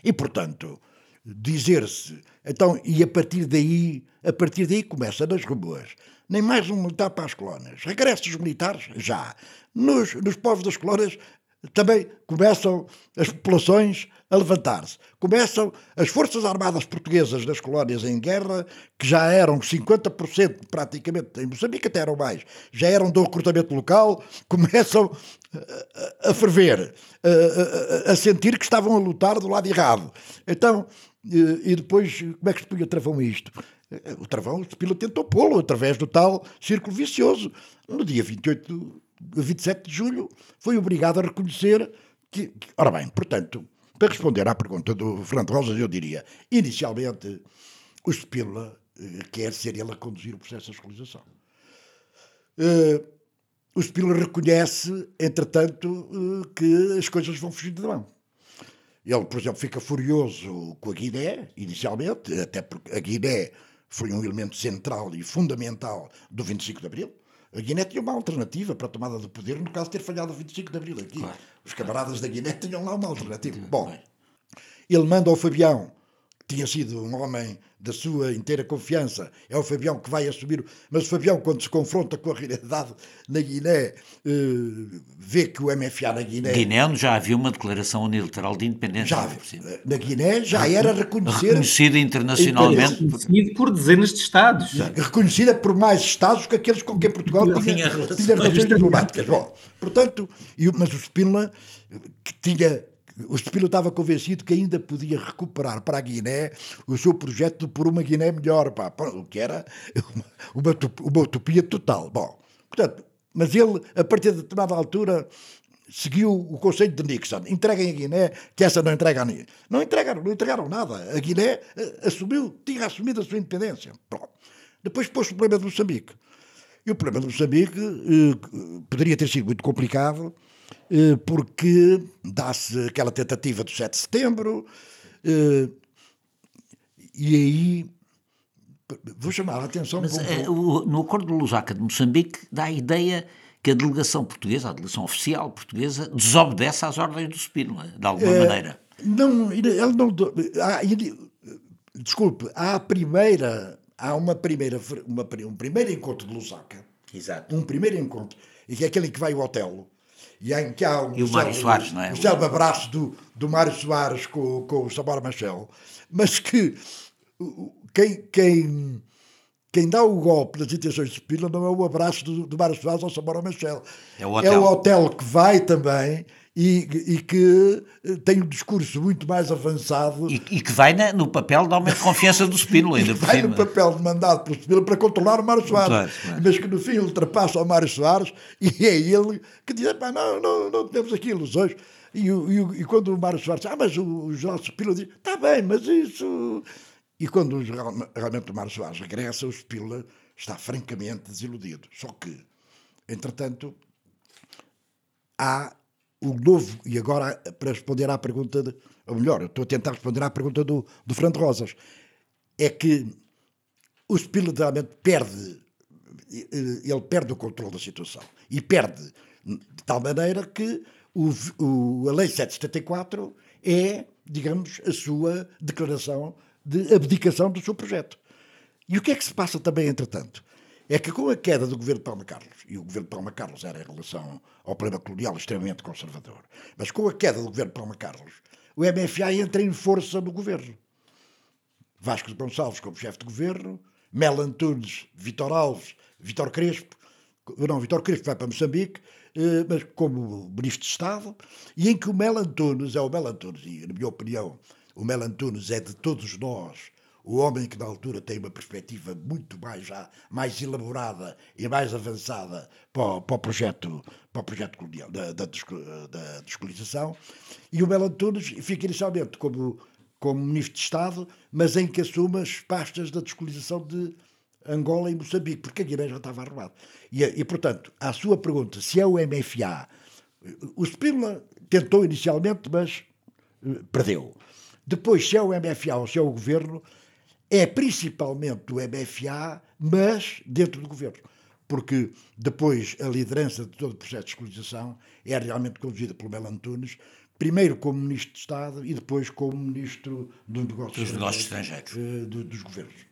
e, portanto, dizer-se, então, e a partir daí, a partir daí começa nas ruas, nem mais um militar para as colónias. Regressos militares, já. Nos, nos povos das colónias também começam as populações a levantar-se. Começam as Forças Armadas Portuguesas das colónias em guerra, que já eram 50% praticamente, em Moçambique até eram mais, já eram do recrutamento local, *laughs* começam a, a ferver, a, a, a, sentir que estavam a lutar do lado errado. Então, e depois, como é que se punha travão isto? O travão, o Spila tentou pô-lo através do tal círculo vicioso. No dia 28, 27 de julho, foi obrigado a reconhecer que, que ora bem, portanto, para responder à pergunta do Fernando Rosas, eu diria, inicialmente, o Spínola eh, quer ser ele a conduzir o processo de escolarização. Uh, o Spínola reconhece, entretanto, uh, que as coisas vão fugindo da mão. Ele, por exemplo, fica furioso com a Guiné, inicialmente, até porque a Guiné foi um elemento central e fundamental do 25 de Abril. A Guiné tinha uma alternativa para a tomada do poder no caso de ter falhado o 25 de Abril aqui. Claro. Os camaradas da Guiné tinham lá uma alternativa. Bom, ele manda ao Fabião tinha sido um homem da sua inteira confiança, é o Fabião que vai assumir. Mas o Fabião, quando se confronta com a realidade na Guiné, eh, vê que o MFA na Guiné.
Guiné já havia uma declaração unilateral de independência.
Já, na Guiné já era reconhecer,
reconhecida internacionalmente.
Reconhecida por dezenas de Estados.
Reconhecida por mais Estados que aqueles com quem Portugal tinha, tinha relações diplomáticas. Bom, portanto, mas o Spínola, que tinha o Spilo estava convencido que ainda podia recuperar para a Guiné o seu projeto por uma Guiné melhor, pá, o que era uma, uma utopia total. Bom, portanto, mas ele, a partir de determinada altura, seguiu o conceito de Nixon. Entreguem a Guiné, que essa não entrega a ninguém. Não entregaram, não entregaram nada. A Guiné eh, assumiu, tinha assumido a sua independência. Depois pôs o problema de Moçambique. E o problema de Moçambique eh, poderia ter sido muito complicado, porque dá-se aquela tentativa do 7 de setembro, eh, e aí vou chamar a atenção.
Mas, eh, no acordo de Lusaka de Moçambique dá a ideia que a delegação portuguesa, a delegação oficial portuguesa, desobedece às ordens do Spínola, de alguma é, maneira.
Não, ele não. Há, desculpe, há a primeira. Há uma primeira, uma, um primeiro encontro de Lusaka.
Exato.
Um primeiro encontro, e que é aquele em que vai o Otelo e em que há um
e o Mário Soares, não é?
O célebre abraço do, do Mário Soares com, com o Samora Machel, mas que quem, quem, quem dá o golpe das intenções de Spínola não é o abraço do, do Mário Soares ao Samora Machel.
É o hotel.
É o hotel que vai também e, e, que eh, tem um discurso muito mais avançado.
E, e que vai na, no papel de aumento de confiança do Spínola, ainda por *laughs*
Vai no papel de mandado pelo Spínola para controlar o Mário Soares. Claro, Mas que no fim ultrapassa o Mário Soares *laughs* e é ele que diz: não, não, não temos aqui ilusões. E, e, e quando o Mário Soares diz: ah, mas o, o General Spínola diz: está bem, mas isso. E quando realmente o Mário Soares regressa, o Spínola está francamente desiludido. Só que, entretanto, há o novo, e agora para responder à pergunta, de, ou melhor, estou a tentar responder à pergunta do, do Fernando Rosas, é que o Spiller realmente perde, ele perde o controle da situação e perde de tal maneira que o, o, a Lei 774 é, digamos, a sua declaração de abdicação do seu projeto. E o que é que se passa também, entretanto? É que com a queda do governo de Palma Carlos, e o governo de Palma Carlos era em relação ao problema colonial extremamente conservador, mas com a queda do governo de Palma Carlos, o MFA entra em força no governo. Vasco de Gonçalves como chefe de governo, Mel Antunes, Vitor Alves, Vitor Crespo, não, Vitor Crespo vai para Moçambique, eh, mas como ministro de Estado, e em que o Mel Antunes é o Mel Antunes, e na minha opinião, o Mel Antunes é de todos nós o homem que na altura tem uma perspectiva muito mais, já, mais elaborada e mais avançada para, para o projeto, para o projeto colonial, da, da, da descolonização, e o Melo Antunes fica inicialmente como, como Ministro de Estado, mas em que assume as pastas da descolonização de Angola e Moçambique, porque Guiné já estava arrumada. E, e, portanto, à sua pergunta, se é o MFA, o Spínola tentou inicialmente, mas uh, perdeu. Depois, se é o MFA ou se é o governo, é principalmente do MFA, mas dentro do governo. Porque depois a liderança de todo o processo de escolarização é realmente conduzida pelo Melo Antunes, primeiro como Ministro de Estado e depois como Ministro do
Negócio dos Negócios Estrangeiros
uh, do, dos governos.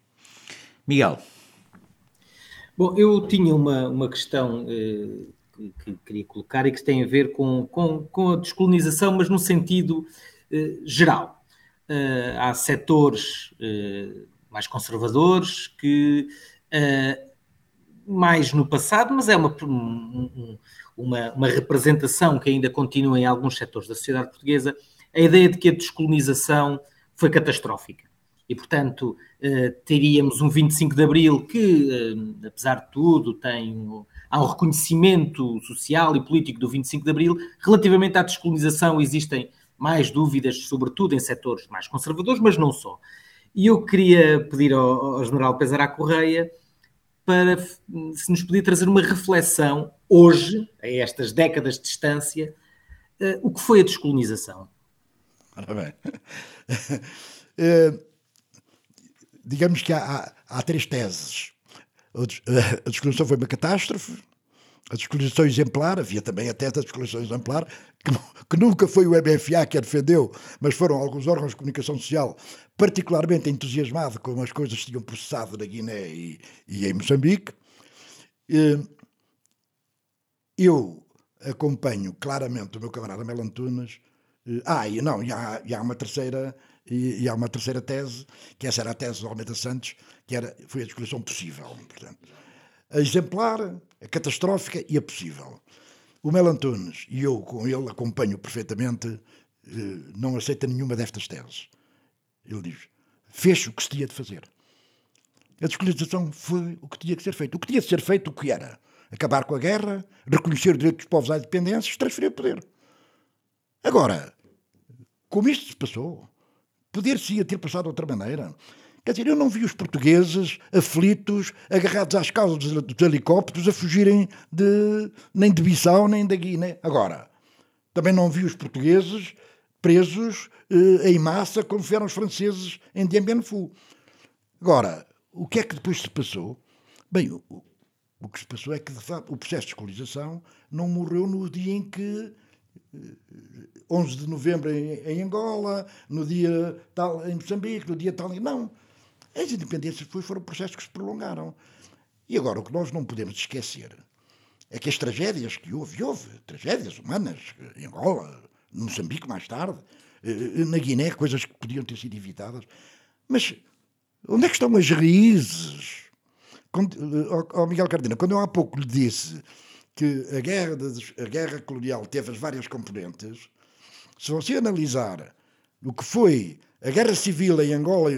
Miguel.
Bom, eu tinha uma, uma questão uh, que, que, queria colocar e que tem a ver com, com, com a descolonização, mas no sentido uh, geral uh, há setores uh, mais conservadores que, uh, mais no passado, mas é uma, um, uma, uma, representação que ainda continua em alguns setores da sociedade portuguesa, a ideia de que a descolonização foi catastrófica. E, portanto, teríamos um 25 de Abril que, apesar de tudo, tem há um reconhecimento social e político do 25 de Abril. Relativamente à descolonização, existem mais dúvidas, sobretudo em setores mais conservadores, mas não só. E eu queria pedir ao, ao General Pesará Correia para se nos podia trazer uma reflexão hoje, a estas décadas de distância, uh, o que foi a descolonização.
Ora bem. Uh, *laughs* digamos que há, há, há três teses. A *laughs* descolonização foi uma catástrofe, a descolonização exemplar, havia também a tese da descolonização exemplar, que, que, nunca foi o MFA que a defendeu, mas foram alguns órgãos de comunicação social particularmente entusiasmados com as coisas que tinham processado na Guiné e, e em Moçambique. Eu acompanho claramente o meu camarada Melantunas. Ah, e não, e há, e há uma terceira e, e, há uma terceira tese, que essa era a tese do Almeida Santos, que era, foi a descolação possível. Portanto, a exemplar, a catastrófica e a possível. O Mel Antunes, e eu com ele acompanho perfeitamente, eh, não aceita nenhuma destas teses. Ele diz: fez o que se tinha de fazer. A descolonização foi o que tinha que ser feito. O que tinha de ser feito, o que era? Acabar com a guerra, reconhecer o direito dos povos à independência, transferir o poder. Agora, como isto se passou, poder-se ter passado de outra maneira. Quer dizer, eu não vi os portugueses aflitos, agarrados às causas dos helicópteros, a fugirem de, nem de Bissau nem da Guiné. Agora, também não vi os portugueses presos eh, em massa, como fizeram os franceses em Dien Bien Phu. Agora, o que é que depois se passou? Bem, o, o que se passou é que, de facto, o processo de escolarização não morreu no dia em que 11 de novembro em, em, Angola, no dia tal em Moçambique, no dia tal em... Não. As independências foi, foram processos que se prolongaram. E agora, o que nós não podemos esquecer é que as tragédias que houve, houve tragédias humanas em Angola, no Moçambique mais tarde, eh, na Guiné, coisas que podiam ter sido evitadas. Mas onde é que estão as raízes? Quando, oh Miguel Cardina, quando eu há pouco lhe disse que a guerra, a guerra colonial teve as várias componentes, se você analisar o que foi a guerra civil em Angola,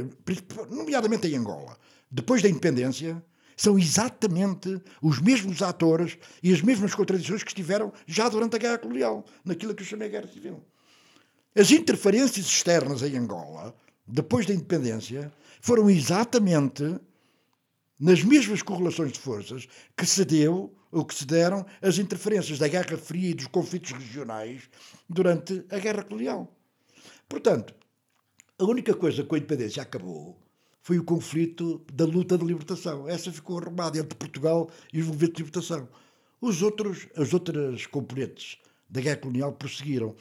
nomeadamente em Angola, depois da independência, são exatamente os mesmos atores e as mesmas contradições que estiveram já durante a guerra colonial, naquilo que eu chamei guerra civil. As interferências externas em Angola, depois da independência, foram exatamente nas mesmas correlações de forças que se deu ou que se deram as interferências da Guerra Fria e dos conflitos regionais durante a Guerra Colonial. Portanto, a única coisa que a independência acabou foi o conflito da luta de libertação. Essa ficou arrumada entre Portugal e os movimentos de libertação. Os outros, as outras componentes da guerra colonial prosseguiram.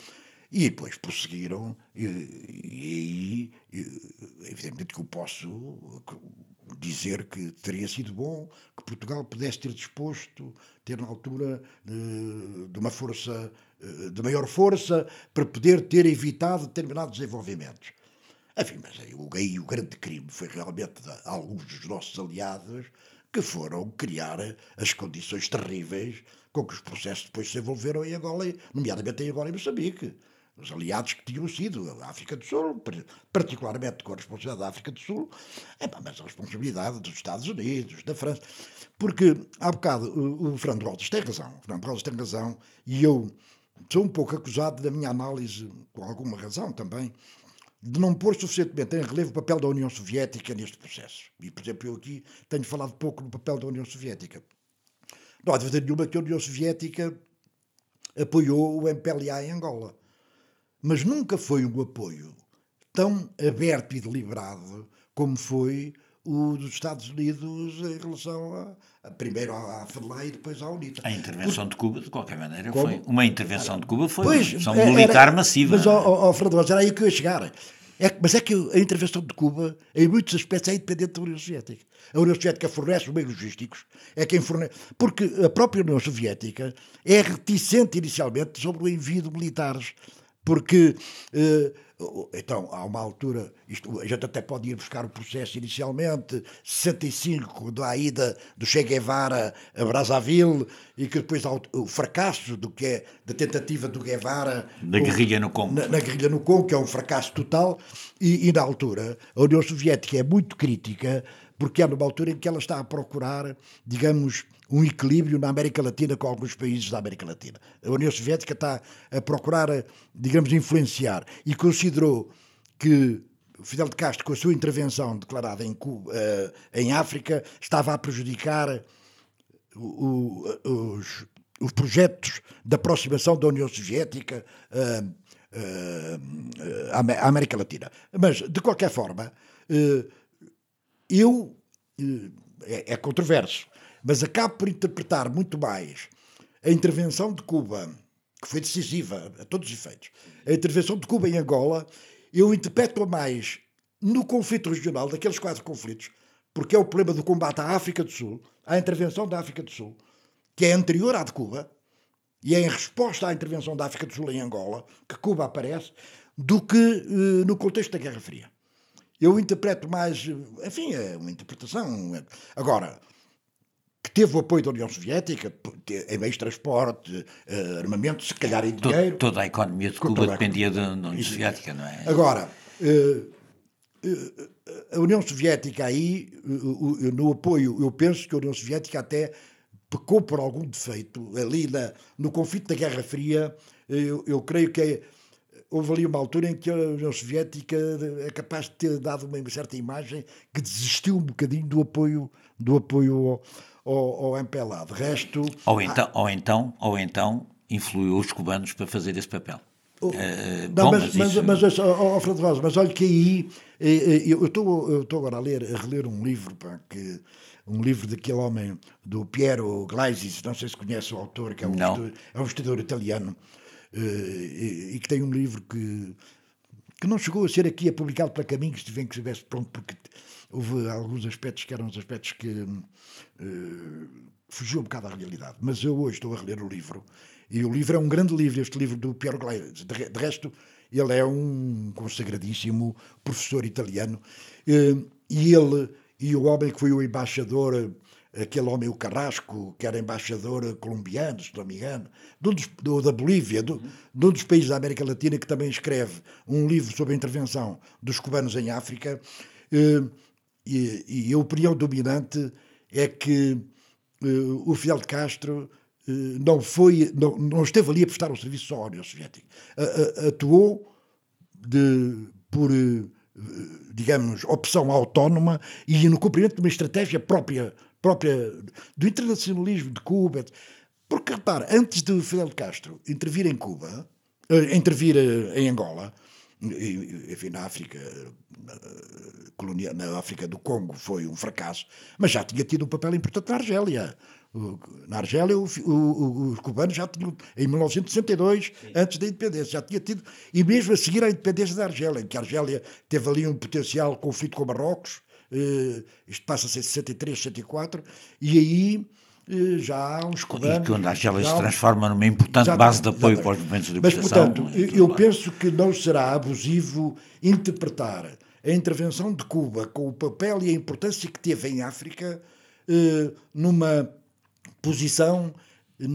E depois prosseguiram, e, e, evidentemente que eu posso dizer que teria sido bom que Portugal pudesse ter disposto, ter na altura de, de uma força, eh, de maior força, para poder ter evitado determinados desenvolvimentos. Enfim, mas aí, aí o grande crime foi realmente de alguns dos nossos aliados que foram criar as condições terríveis com que os processos depois se envolveram em Angola, nomeadamente em Angola e Moçambique. Os aliados que tinham sido a África do Sul, particularmente com a responsabilidade da África do Sul, mas a responsabilidade dos Estados Unidos, da França. Porque, há bocado, o, o Fernando Rodas tem razão, o Fernando Rodas tem razão, e eu sou um pouco acusado da minha análise, com alguma razão também, de não pôr suficientemente em relevo o papel da União Soviética neste processo. E, por exemplo, eu aqui tenho falado pouco do papel da União Soviética. Não há dúvida nenhuma que a União Soviética apoiou o MPLA em Angola mas nunca foi um apoio tão aberto e deliberado como foi o dos Estados Unidos em relação a, a primeiro à FEDLA e depois à UNITA.
A intervenção de Cuba, de qualquer maneira, como? foi uma intervenção de Cuba foi pois, uma intervenção militar massiva.
Mas, ó, ó, Fernando, era aí que eu ia chegar. É, mas é que a intervenção de Cuba, em muitos aspectos, é independente da União Soviética. A União Soviética fornece os meios logísticos, é quem fornece. Porque a própria União Soviética é reticente inicialmente sobre o envio de militares porque eh, então, há uma altura, isto, a gente até pode ir buscar o processo inicialmente, 65, da ida do Che Guevara a Brazzaville, e que depois há o, o fracasso do que é, da tentativa do Guevara...
Da guerrilha no Congo.
Na, na, guerrilha no Congo, que é um fracasso total, e, e na altura a União Soviética é muito crítica, porque é numa altura em que ela está a procurar, digamos, um equilíbrio na América Latina com alguns países da América Latina. A União Soviética está a procurar, digamos, influenciar e considerou que Fidel de Castro, com a sua intervenção declarada em, Cuba, uh, em África, estava a prejudicar o, o, os, os, projetos de aproximação da União Soviética à América Latina. Mas, de qualquer forma, eu, é, é controverso, mas acabo por interpretar muito mais a intervenção de Cuba, que foi decisiva a todos os efeitos, a intervenção de Cuba em Angola, eu interpreto mais no conflito regional, daqueles quatro conflitos, porque é o problema do combate à África do Sul, à intervenção da África do Sul, que é anterior à de Cuba, e é em resposta à intervenção da África do Sul em Angola que Cuba aparece, do que uh, no contexto da Guerra Fria. Eu interpreto mais, enfim, é uma interpretação. Agora, que teve o apoio da União Soviética em meios de transporte, uh, armamento, se calhar em dinheiro.
Toda, toda a economia de Cuba dependia da União Soviética, não é?
Agora, uh, a União Soviética aí, no apoio, eu penso que a União Soviética até pecou por algum defeito ali na, no conflito da Guerra Fria. Eu, eu creio que é, houve ali uma altura em que a União Soviética é capaz de ter dado uma certa imagem que desistiu um bocadinho do apoio do apoio ao, ao MPLA. De resto,
ou então, ou então, ou então influiu os cubanos para fazer esse papel.
Uh, não, bom, mas, mas, isso... mas, mas oh, Rosa, mas olha que aí eh, eh, eu estou agora a ler, a reler um livro pá, que um livro daquele homem, do Piero Gleisis, não sei se conhece o autor, que é um, historiador, é um historiador italiano, e, e, que tem um livro que, que não chegou a ser aqui, é publicado para Caminhos, tive que estivesse pronto, porque houve alguns aspectos que eram os aspectos que uh, fugiu um bocado à realidade. Mas eu hoje estou a reler o livro, e o livro é um grande livro, este livro do Piero. De, de resto, ele é um consagradíssimo professor italiano, uh, e ele e o homem que foi o embaixador, aquele homem, o Carrasco, que era embaixador colombiano, se não me engano, de um dos, do, da Bolívia, do, de um dos países da América Latina, que também escreve um livro sobre a intervenção dos cubanos em África. Eh, e, e a opinião dominante é que eh, o Fidel Castro eh, não foi, não, não esteve ali a prestar um serviço só à União Soviética. Atuou de, por digamos, opção autónoma e no cumprimento de uma estratégia própria, própria do internacionalismo de Cuba. Porque, repara, antes de Fidel Castro intervir em Cuba, uh, intervir uh, em Angola, enfim, na África, uh, na África do Congo foi um fracasso, mas já tinha tido um papel importante na Argélia. Na Argélia, os cubanos já tinham, em 1962, Sim. antes da independência, já tinha tido, e mesmo a seguir à independência da Argélia, em que a Argélia teve ali um potencial conflito com Marrocos, eh, isto passa-se em 63, 64, e aí já há uns cubanos...
E quando a Argélia se transforma numa importante base de apoio para os movimentos de
libertação... Mas, portanto, eu penso que não será abusivo interpretar a intervenção de Cuba com o papel e a importância que teve em África eh, numa posição eh,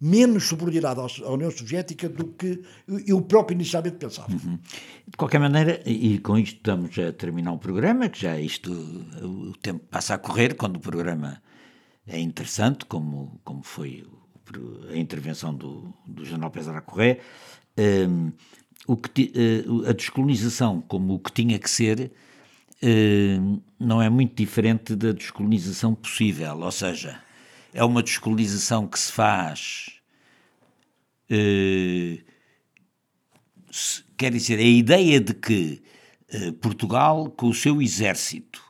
menos subordinada à União Soviética do que eu próprio inicialmente pensava. Uhum.
De qualquer maneira, e com isto estamos a terminar o programa, que já isto, o tempo passa a correr quando o programa é interessante, como, como foi a intervenção do, do General Pesar Correia, um, o que, uh, a descolonização como o que tinha que ser uh, não é muito diferente da descolonização possível, ou seja, é uma descolonização que se faz. Eh, se, quer dizer, a ideia de que eh, Portugal, com o seu exército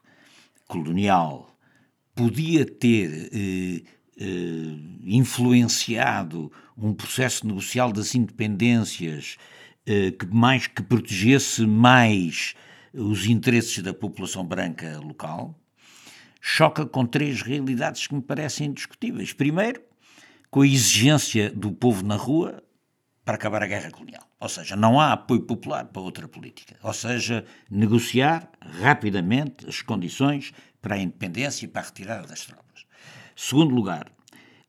colonial, podia ter eh, eh influenciado um processo negocial das independências eh, que mais que protegesse mais os interesses da população branca local, choca com três realidades que me parecem indiscutíveis. Primeiro, com a exigência do povo na rua para acabar a guerra colonial. Ou seja, não há apoio popular para outra política. Ou seja, negociar rapidamente as condições para a independência e para a retirada das tropas. Segundo lugar,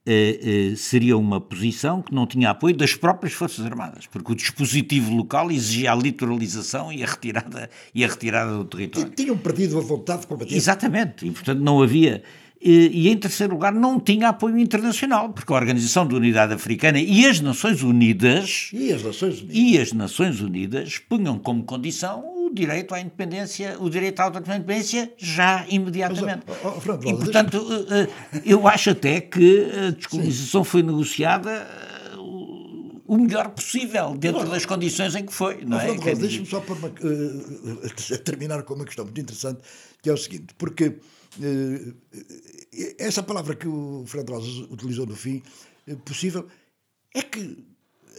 eh, eh, seria uma posição que não tinha apoio das próprias Forças Armadas, porque o dispositivo local exigia a litoralização e a retirada, e a retirada do território.
Tinham perdido a vontade de combater.
Exatamente, e portanto não havia. E, e, em terceiro lugar, não tinha apoio internacional, porque a Organização da Unidade Africana e as Nações Unidas.
E as Nações Unidas.
E as Nações Unidas punham como condição o direito à independência, o direito à autodependência já imediatamente. Mas, oh, oh, Fernando, e, portanto, eh, eh, eu acho até que a descolonização foi negociada o melhor possível, dentro das condições em que foi. Não, não
é? Deixa-me só uma, uh, *laughs* terminar com uma questão muito interessante, que é o seguinte, porque uh, essa palavra que o Fernando Rosas utilizou no fim, uh, possível, é que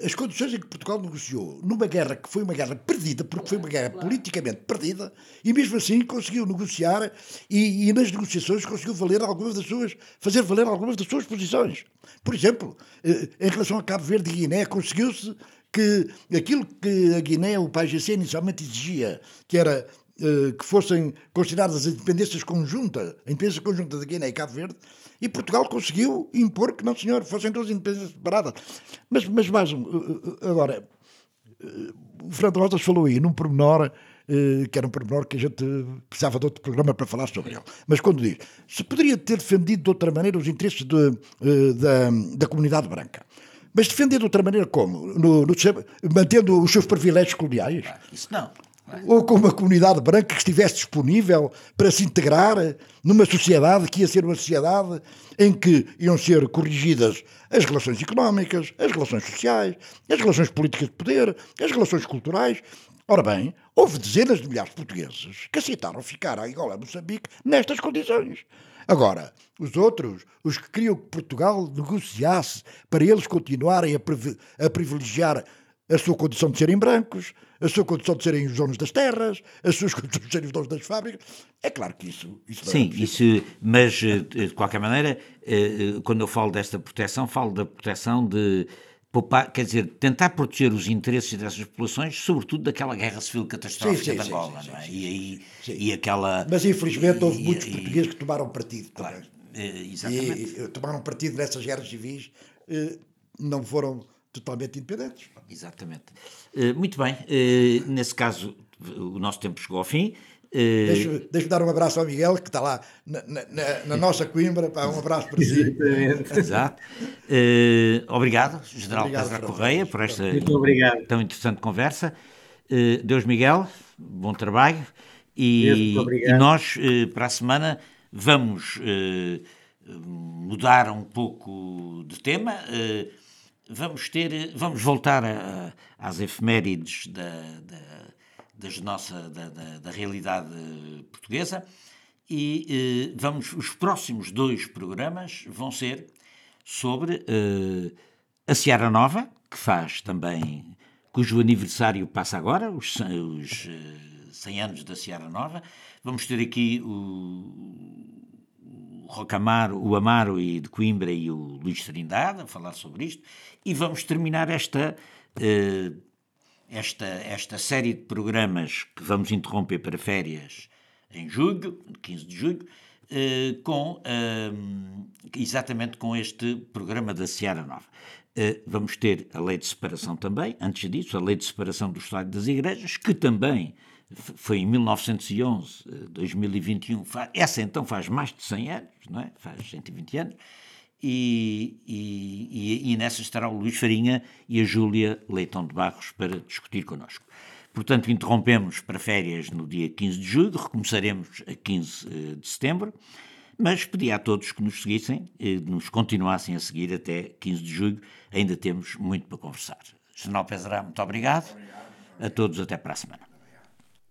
as condições em que Portugal negociou numa guerra que foi uma guerra perdida, porque foi uma guerra politicamente perdida, e mesmo assim conseguiu negociar e, e, nas negociações conseguiu valer algumas das suas, fazer valer algumas das suas posições. Por exemplo, eh, em relação a Cabo Verde e Guiné, conseguiu-se que aquilo que a Guiné, o PAIGC, inicialmente exigia, que era eh, que fossem consideradas as independências conjuntas, a independência conjunta da Guiné e Cabo Verde, e Portugal conseguiu impor que não, senhor, fossem duas independências separadas. Mas, mas mais, eh, eh, agora, o Fernando Rotas falou aí num pormenor que era um pormenor que a gente precisava de outro programa para falar sobre ele. Mas quando diz, se poderia ter defendido de outra maneira os interesses de, da, da comunidade branca. Mas defender de outra maneira como? No, no, mantendo os seus privilégios coloniais?
Isso não
ou com uma comunidade branca que estivesse disponível para se integrar numa sociedade que ia ser uma sociedade em que iam ser corrigidas as relações económicas, as relações sociais, as relações políticas de poder, as relações culturais. Ora bem, houve dezenas de milhares de portugueses que aceitaram ficar a Angola Moçambique nestas condições. Agora, os outros, os que queriam que Portugal negociasse para eles continuarem a privilegiar a sua condição de serem brancos, a sua condição de serem os donos das terras, as suas *laughs* condições de serem os donos das fábricas. É claro que isso. isso
Sim, é isso, mas eh, de qualquer maneira, eh, eh, quando eu falo desta proteção, falo da proteção de. Poupar, quer dizer, tentar proteger os interesses dessas populações, sobretudo daquela guerra civil catastrófica sim, sim, de Angola, sim, não é? e, aí, e aquela...
Mas infelizmente houve e, muitos portugueses que tomaram partido.
Claro, exatamente.
E, tomaram partido nessas guerras civis, não foram totalmente independentes.
Exatamente. Uh, muito bem, uh, nesse caso o nosso tempo chegou ao fim.
Deixa-me deixa dar um abraço ao Miguel, que está lá na, na, na nossa Coimbra. Pá, um abraço para si.
Exato. Uh, obrigado, General Pedro Correia, por esta tão interessante conversa. Uh, Deus Miguel, bom trabalho. E, e nós, para a semana, vamos mudar um pouco de tema vamos ter, vamos voltar a, às efemérides da, da, das nossa, da, da, da realidade portuguesa e eh, vamos, os próximos dois programas vão ser sobre eh, a Seara Nova, que faz também, cujo aniversário passa agora, os, os eh, 100 anos da Seara Nova. Vamos ter aqui o, Rocamaro, o Amaro e de Coimbra e o Luís Trindade a falar sobre isto e vamos terminar esta, uh, esta, esta série de programas que vamos interromper para férias em julho, 15 de julho, uh, com, uh, exatamente com este programa da Seara Nova. vamos ter a lei de separação também, antes disso, a lei de separação do Estado das Igrejas, que também foi em 1911, 2021, essa então faz mais de 100 anos, não é? faz 120 anos, e, e, e, nessa estará o Luís Farinha e a Júlia Leitão de Barros para discutir connosco. Portanto, interrompemos para férias no dia 15 de julho, recomeçaremos a 15 eh, de setembro, mas pedi a todos que nos seguissem, eh, nos continuassem a seguir até 15 de julho, ainda temos muito para conversar. General Pezerá, muito obrigado. A todos, até para a semana.